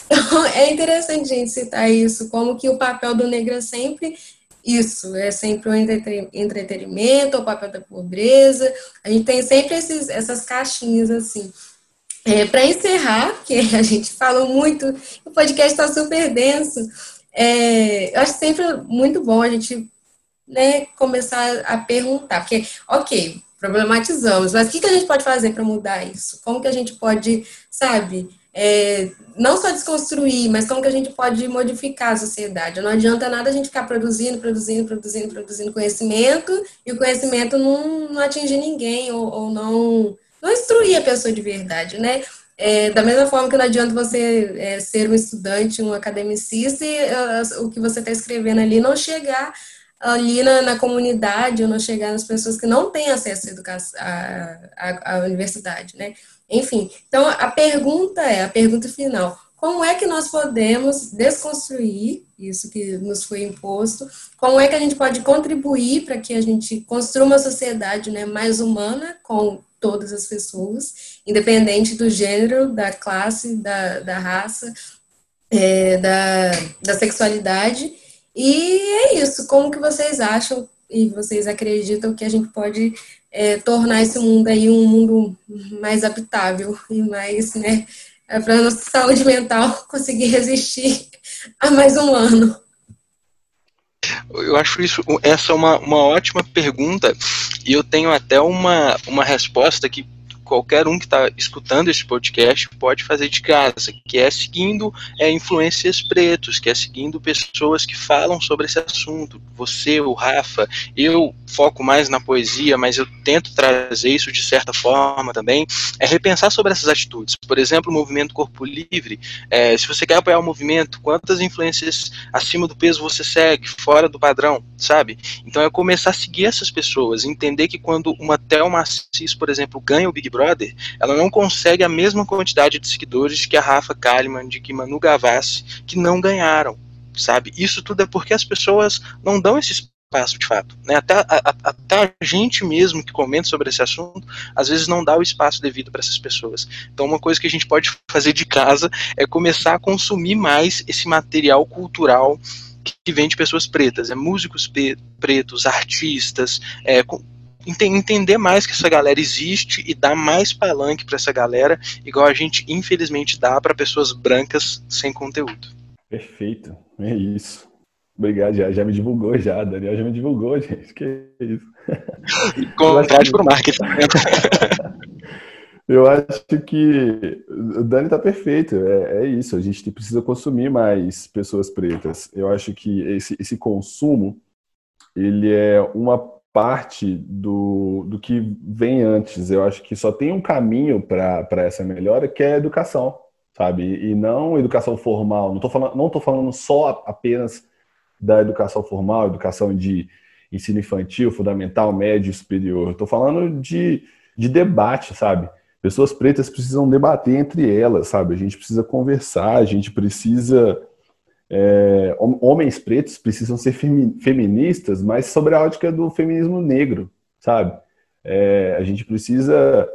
Speaker 1: Então, é interessante a gente citar isso, como que o papel do negro é sempre isso, é sempre o entretenimento, o papel da pobreza. A gente tem sempre esses, essas caixinhas assim. É, Para encerrar, que a gente falou muito, o podcast está super denso, é, eu acho sempre muito bom a gente né, começar a perguntar, porque, ok, problematizamos, mas o que, que a gente pode fazer para mudar isso? Como que a gente pode, sabe, é, não só desconstruir, mas como que a gente pode modificar a sociedade? Não adianta nada a gente ficar produzindo, produzindo, produzindo, produzindo conhecimento e o conhecimento não, não atingir ninguém ou, ou não não instruir a pessoa de verdade, né? É, da mesma forma que não adianta você é, ser um estudante, um academicista e uh, o que você está escrevendo ali não chegar ali na, na, comunidade ou não chegar nas pessoas que não têm acesso à educação, à, à, à universidade, né? Enfim, então a pergunta é, a pergunta final, como é que nós podemos desconstruir isso que nos foi imposto? Como é que a gente pode contribuir para que a gente construa uma sociedade né, mais humana, com todas as pessoas, independente do gênero, da classe, da, da raça, é, da, da sexualidade. E é isso. Como que vocês acham e vocês acreditam que a gente pode é, tornar esse mundo aí um mundo mais habitável e mais, né, é, para a nossa saúde mental conseguir resistir a mais um ano?
Speaker 2: Eu acho isso, essa é uma, uma ótima pergunta e eu tenho até uma, uma resposta que qualquer um que está escutando esse podcast pode fazer de casa, que é seguindo é, influências pretos, que é seguindo pessoas que falam sobre esse assunto. Você, o Rafa, eu foco mais na poesia, mas eu tento trazer isso de certa forma também, é repensar sobre essas atitudes. Por exemplo, o movimento Corpo Livre, é, se você quer apoiar o movimento, quantas influências acima do peso você segue, fora do padrão, sabe? Então é começar a seguir essas pessoas, entender que quando uma Thelma Assis, por exemplo, ganha o Big Brother, ela não consegue a mesma quantidade de seguidores que a Rafa Kalimann, de que Manu Gavassi, que não ganharam, sabe? Isso tudo é porque as pessoas não dão esse espaço de fato. Né? Até, a, até a gente mesmo que comenta sobre esse assunto, às vezes não dá o espaço devido para essas pessoas. Então, uma coisa que a gente pode fazer de casa é começar a consumir mais esse material cultural que vem de pessoas pretas, é músicos pretos, artistas, é, entender mais que essa galera existe e dar mais palanque para essa galera, igual a gente infelizmente dá para pessoas brancas sem conteúdo.
Speaker 3: Perfeito, é isso. Obrigado, já, já me divulgou já, Daniel já me divulgou, gente. Que isso.
Speaker 2: Contrate para o marketing.
Speaker 3: Eu acho que o Dani tá perfeito, é, é, isso, a gente precisa consumir mais pessoas pretas. Eu acho que esse, esse consumo, ele é uma parte do, do que vem antes. Eu acho que só tem um caminho para essa melhora, que é a educação, sabe? E não educação formal. Não estou falando, não falando só apenas da educação formal, educação de ensino infantil, fundamental, médio, superior. Estou falando de, de debate, sabe? Pessoas pretas precisam debater entre elas, sabe? A gente precisa conversar, a gente precisa. É, homens pretos precisam ser feministas, mas sobre a ótica do feminismo negro, sabe? É, a gente precisa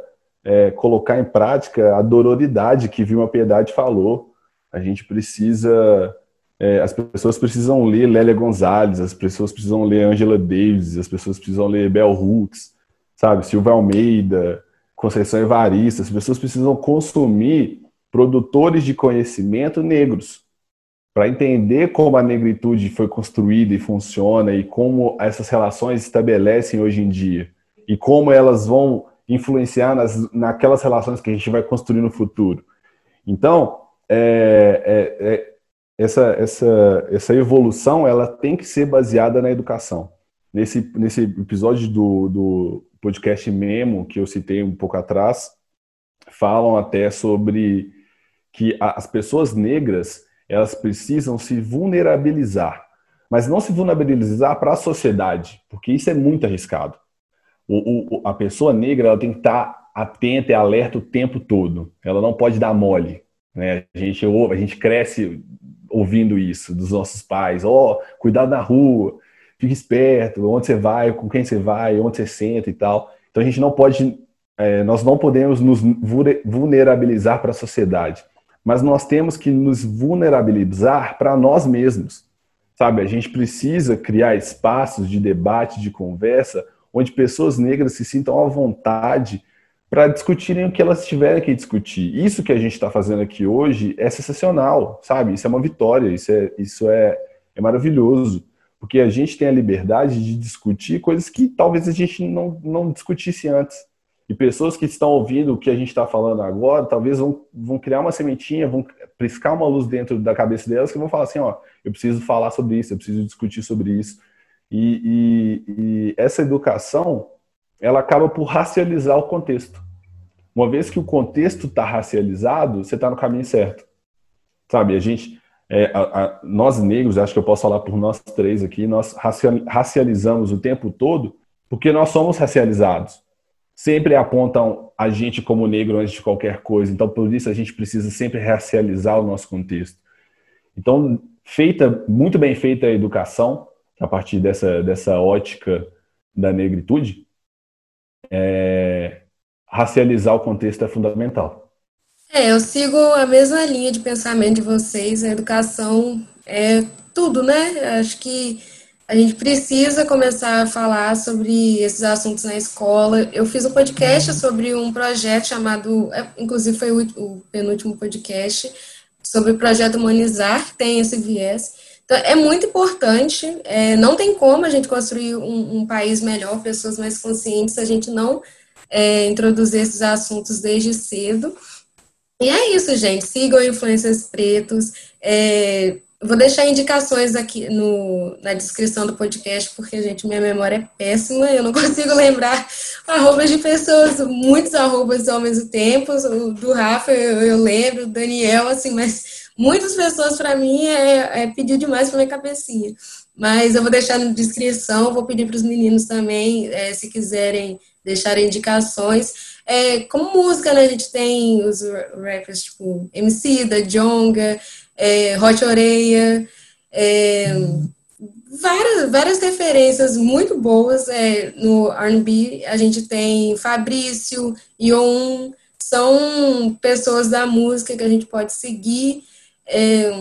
Speaker 3: é, colocar em prática a dororidade que Vilma Piedade falou. A gente precisa é, as pessoas precisam ler Lélia Gonzalez, as pessoas precisam ler Angela Davis, as pessoas precisam ler Bell Hooks, sabe, Silva Almeida, Conceição Evarista, as pessoas precisam consumir produtores de conhecimento negros para entender como a negritude foi construída e funciona e como essas relações estabelecem hoje em dia e como elas vão influenciar nas, naquelas relações que a gente vai construir no futuro. Então, é, é, é essa, essa, essa evolução ela tem que ser baseada na educação. Nesse, nesse episódio do, do podcast Memo, que eu citei um pouco atrás, falam até sobre que as pessoas negras elas precisam se vulnerabilizar, mas não se vulnerabilizar para a sociedade, porque isso é muito arriscado. O, o, a pessoa negra ela tem que estar atenta e alerta o tempo todo. Ela não pode dar mole. Né? A gente ouve, a gente cresce ouvindo isso dos nossos pais. Ó, oh, cuidado na rua, fique esperto, onde você vai, com quem você vai, onde você senta e tal. Então a gente não pode, é, nós não podemos nos vulnerabilizar para a sociedade, mas nós temos que nos vulnerabilizar para nós mesmos. Sabe, a gente precisa criar espaços de debate, de conversa, onde pessoas negras se sintam à vontade para discutirem o que elas tiverem que discutir. Isso que a gente está fazendo aqui hoje é sensacional, sabe? Isso é uma vitória, isso é, isso é, é maravilhoso, porque a gente tem a liberdade de discutir coisas que talvez a gente não, não discutisse antes. E pessoas que estão ouvindo o que a gente está falando agora, talvez vão, vão criar uma sementinha, vão piscar uma luz dentro da cabeça delas que vão falar assim, ó, eu preciso falar sobre isso, eu preciso discutir sobre isso. E, e, e essa educação ela acaba por racializar o contexto. Uma vez que o contexto está racializado, você está no caminho certo. Sabe, a gente, é, a, a, nós negros, acho que eu posso falar por nós três aqui, nós racializamos o tempo todo porque nós somos racializados. Sempre apontam a gente como negro antes de qualquer coisa, então por isso a gente precisa sempre racializar o nosso contexto. Então, feita, muito bem feita a educação, a partir dessa, dessa ótica da negritude, é, racializar o contexto é fundamental.
Speaker 1: É, eu sigo a mesma linha de pensamento de vocês. A educação é tudo, né? Acho que a gente precisa começar a falar sobre esses assuntos na escola. Eu fiz um podcast sobre um projeto chamado, é, inclusive foi o, penúltimo podcast, sobre o projeto Humanizar, que tem esse viés. Então, é muito importante. É, não tem como a gente construir um, um país melhor, pessoas mais conscientes, se a gente não é, introduzir esses assuntos desde cedo. E é isso, gente. Sigam influências pretos. É, vou deixar indicações aqui no, na descrição do podcast, porque, gente, minha memória é péssima. Eu não consigo lembrar arrobas de pessoas, muitos arrobas ao mesmo tempo. Do Rafa eu, eu lembro, Daniel, assim, mas muitas pessoas para mim é, é pedir demais para minha cabecinha. Mas eu vou deixar na descrição, vou pedir para os meninos também, é, se quiserem deixar indicações. É, como música, né, a gente tem os rappers tipo MC, da Jonga, é, Hot Oreia, é, várias, várias referências muito boas é, no R&B. A gente tem Fabrício, Yon, são pessoas da música que a gente pode seguir. É,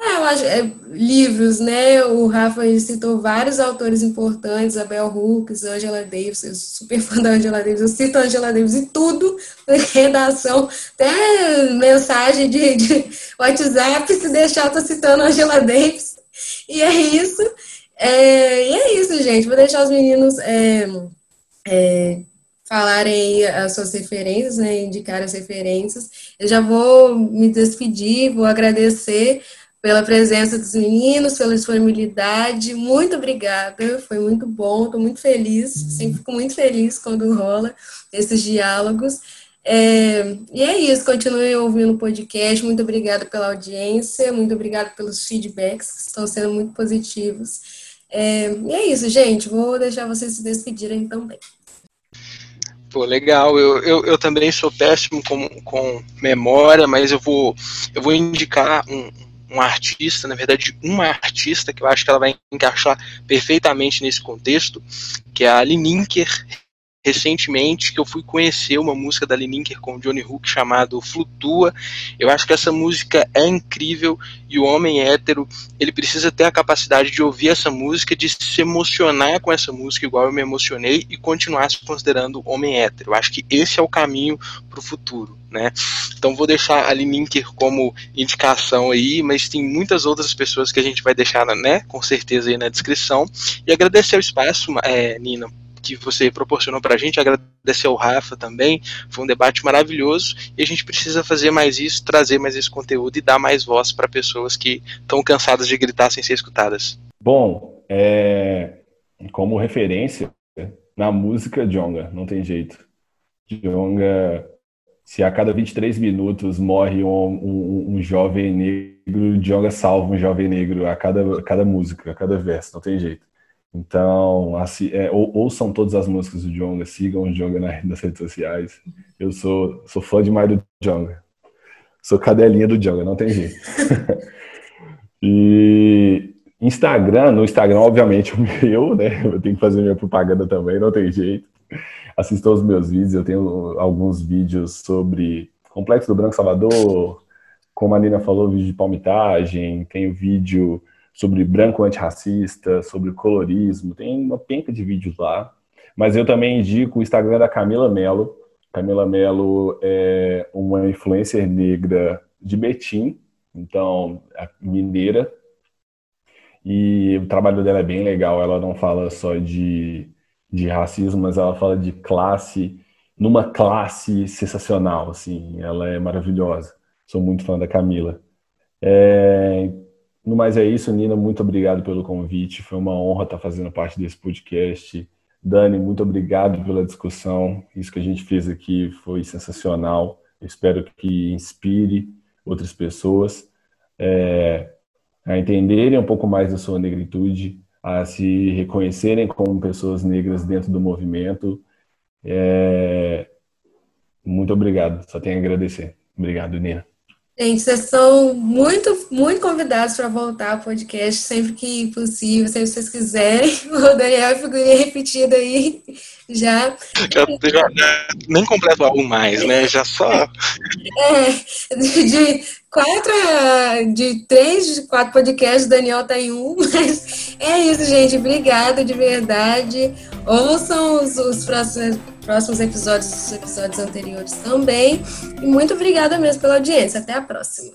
Speaker 1: é, eu acho, é, livros, né? O Rafa citou vários autores importantes, Abel Hooks, Angela Davis, eu sou super fã da Angela Davis, eu cito a Angela Davis em tudo, redação, até mensagem de, de WhatsApp, se deixar, eu tô citando a Angela Davis. E é isso. É, e é isso, gente. Vou deixar os meninos é, é, falarem as suas referências, né, indicar as referências. Eu já vou me despedir, vou agradecer pela presença dos meninos, pela disponibilidade. Muito obrigada, foi muito bom, estou muito feliz, sempre fico muito feliz quando rola esses diálogos. É, e é isso, continue ouvindo o podcast. Muito obrigada pela audiência, muito obrigada pelos feedbacks que estão sendo muito positivos. É, e é isso, gente. Vou deixar vocês se despedirem também.
Speaker 2: Pô, legal. Eu, eu, eu também sou péssimo com, com memória, mas eu vou, eu vou indicar um, um artista, na verdade, uma artista que eu acho que ela vai encaixar perfeitamente nesse contexto, que é a Lininker recentemente que eu fui conhecer uma música da Lineker com Johnny Hook chamado Flutua. Eu acho que essa música é incrível e o homem hétero, ele precisa ter a capacidade de ouvir essa música, de se emocionar com essa música igual eu me emocionei e continuar se considerando homem hétero. Eu acho que esse é o caminho para o futuro. Né? Então vou deixar a Lineker como indicação aí, mas tem muitas outras pessoas que a gente vai deixar, né, com certeza aí na descrição. E agradecer o espaço, é, Nina, que você proporcionou para a gente, agradecer ao Rafa também, foi um debate maravilhoso e a gente precisa fazer mais isso, trazer mais esse conteúdo e dar mais voz para pessoas que estão cansadas de gritar sem ser escutadas.
Speaker 3: Bom, é... como referência, na música, Jonga, não tem jeito. Jonga, se a cada 23 minutos morre um, um, um jovem negro, Jonga salva um jovem negro a cada, a cada música, a cada verso, não tem jeito. Então, assim, é, ou, ouçam todas as músicas do Jonga, sigam o Jonga nas redes sociais. Eu sou, sou fã demais do Jonga. Sou cadelinha do Jonga, não tem jeito. e Instagram, no Instagram, obviamente, o meu, né? Eu tenho que fazer minha propaganda também, não tem jeito. Assistam os meus vídeos, eu tenho alguns vídeos sobre Complexo do Branco Salvador, como a Nina falou, vídeo de palmitagem, tenho vídeo sobre branco antirracista, sobre colorismo, tem uma penca de vídeos lá. Mas eu também indico o Instagram da Camila Mello. Camila Mello é uma influencer negra de Betim, então, mineira. E o trabalho dela é bem legal, ela não fala só de, de racismo, mas ela fala de classe, numa classe sensacional, assim, ela é maravilhosa. Sou muito fã da Camila. É, no mais é isso, Nina, muito obrigado pelo convite. Foi uma honra estar fazendo parte desse podcast. Dani, muito obrigado pela discussão. Isso que a gente fez aqui foi sensacional. Espero que inspire outras pessoas é, a entenderem um pouco mais da sua negritude, a se reconhecerem como pessoas negras dentro do movimento. É, muito obrigado. Só tenho a agradecer. Obrigado, Nina.
Speaker 1: Gente, vocês são muito, muito convidados para voltar ao podcast sempre que possível, sempre que vocês quiserem. O Daniel é figurinha repetida aí já.
Speaker 2: Já, já. Nem completo algo mais, né? Já só.
Speaker 1: É, de, de quatro, de três, de quatro podcasts, o Daniel tá em um, mas é isso, gente. Obrigada de verdade. Ouçam os, os próximos próximos episódios dos episódios anteriores também. E muito obrigada mesmo pela audiência. Até a próxima.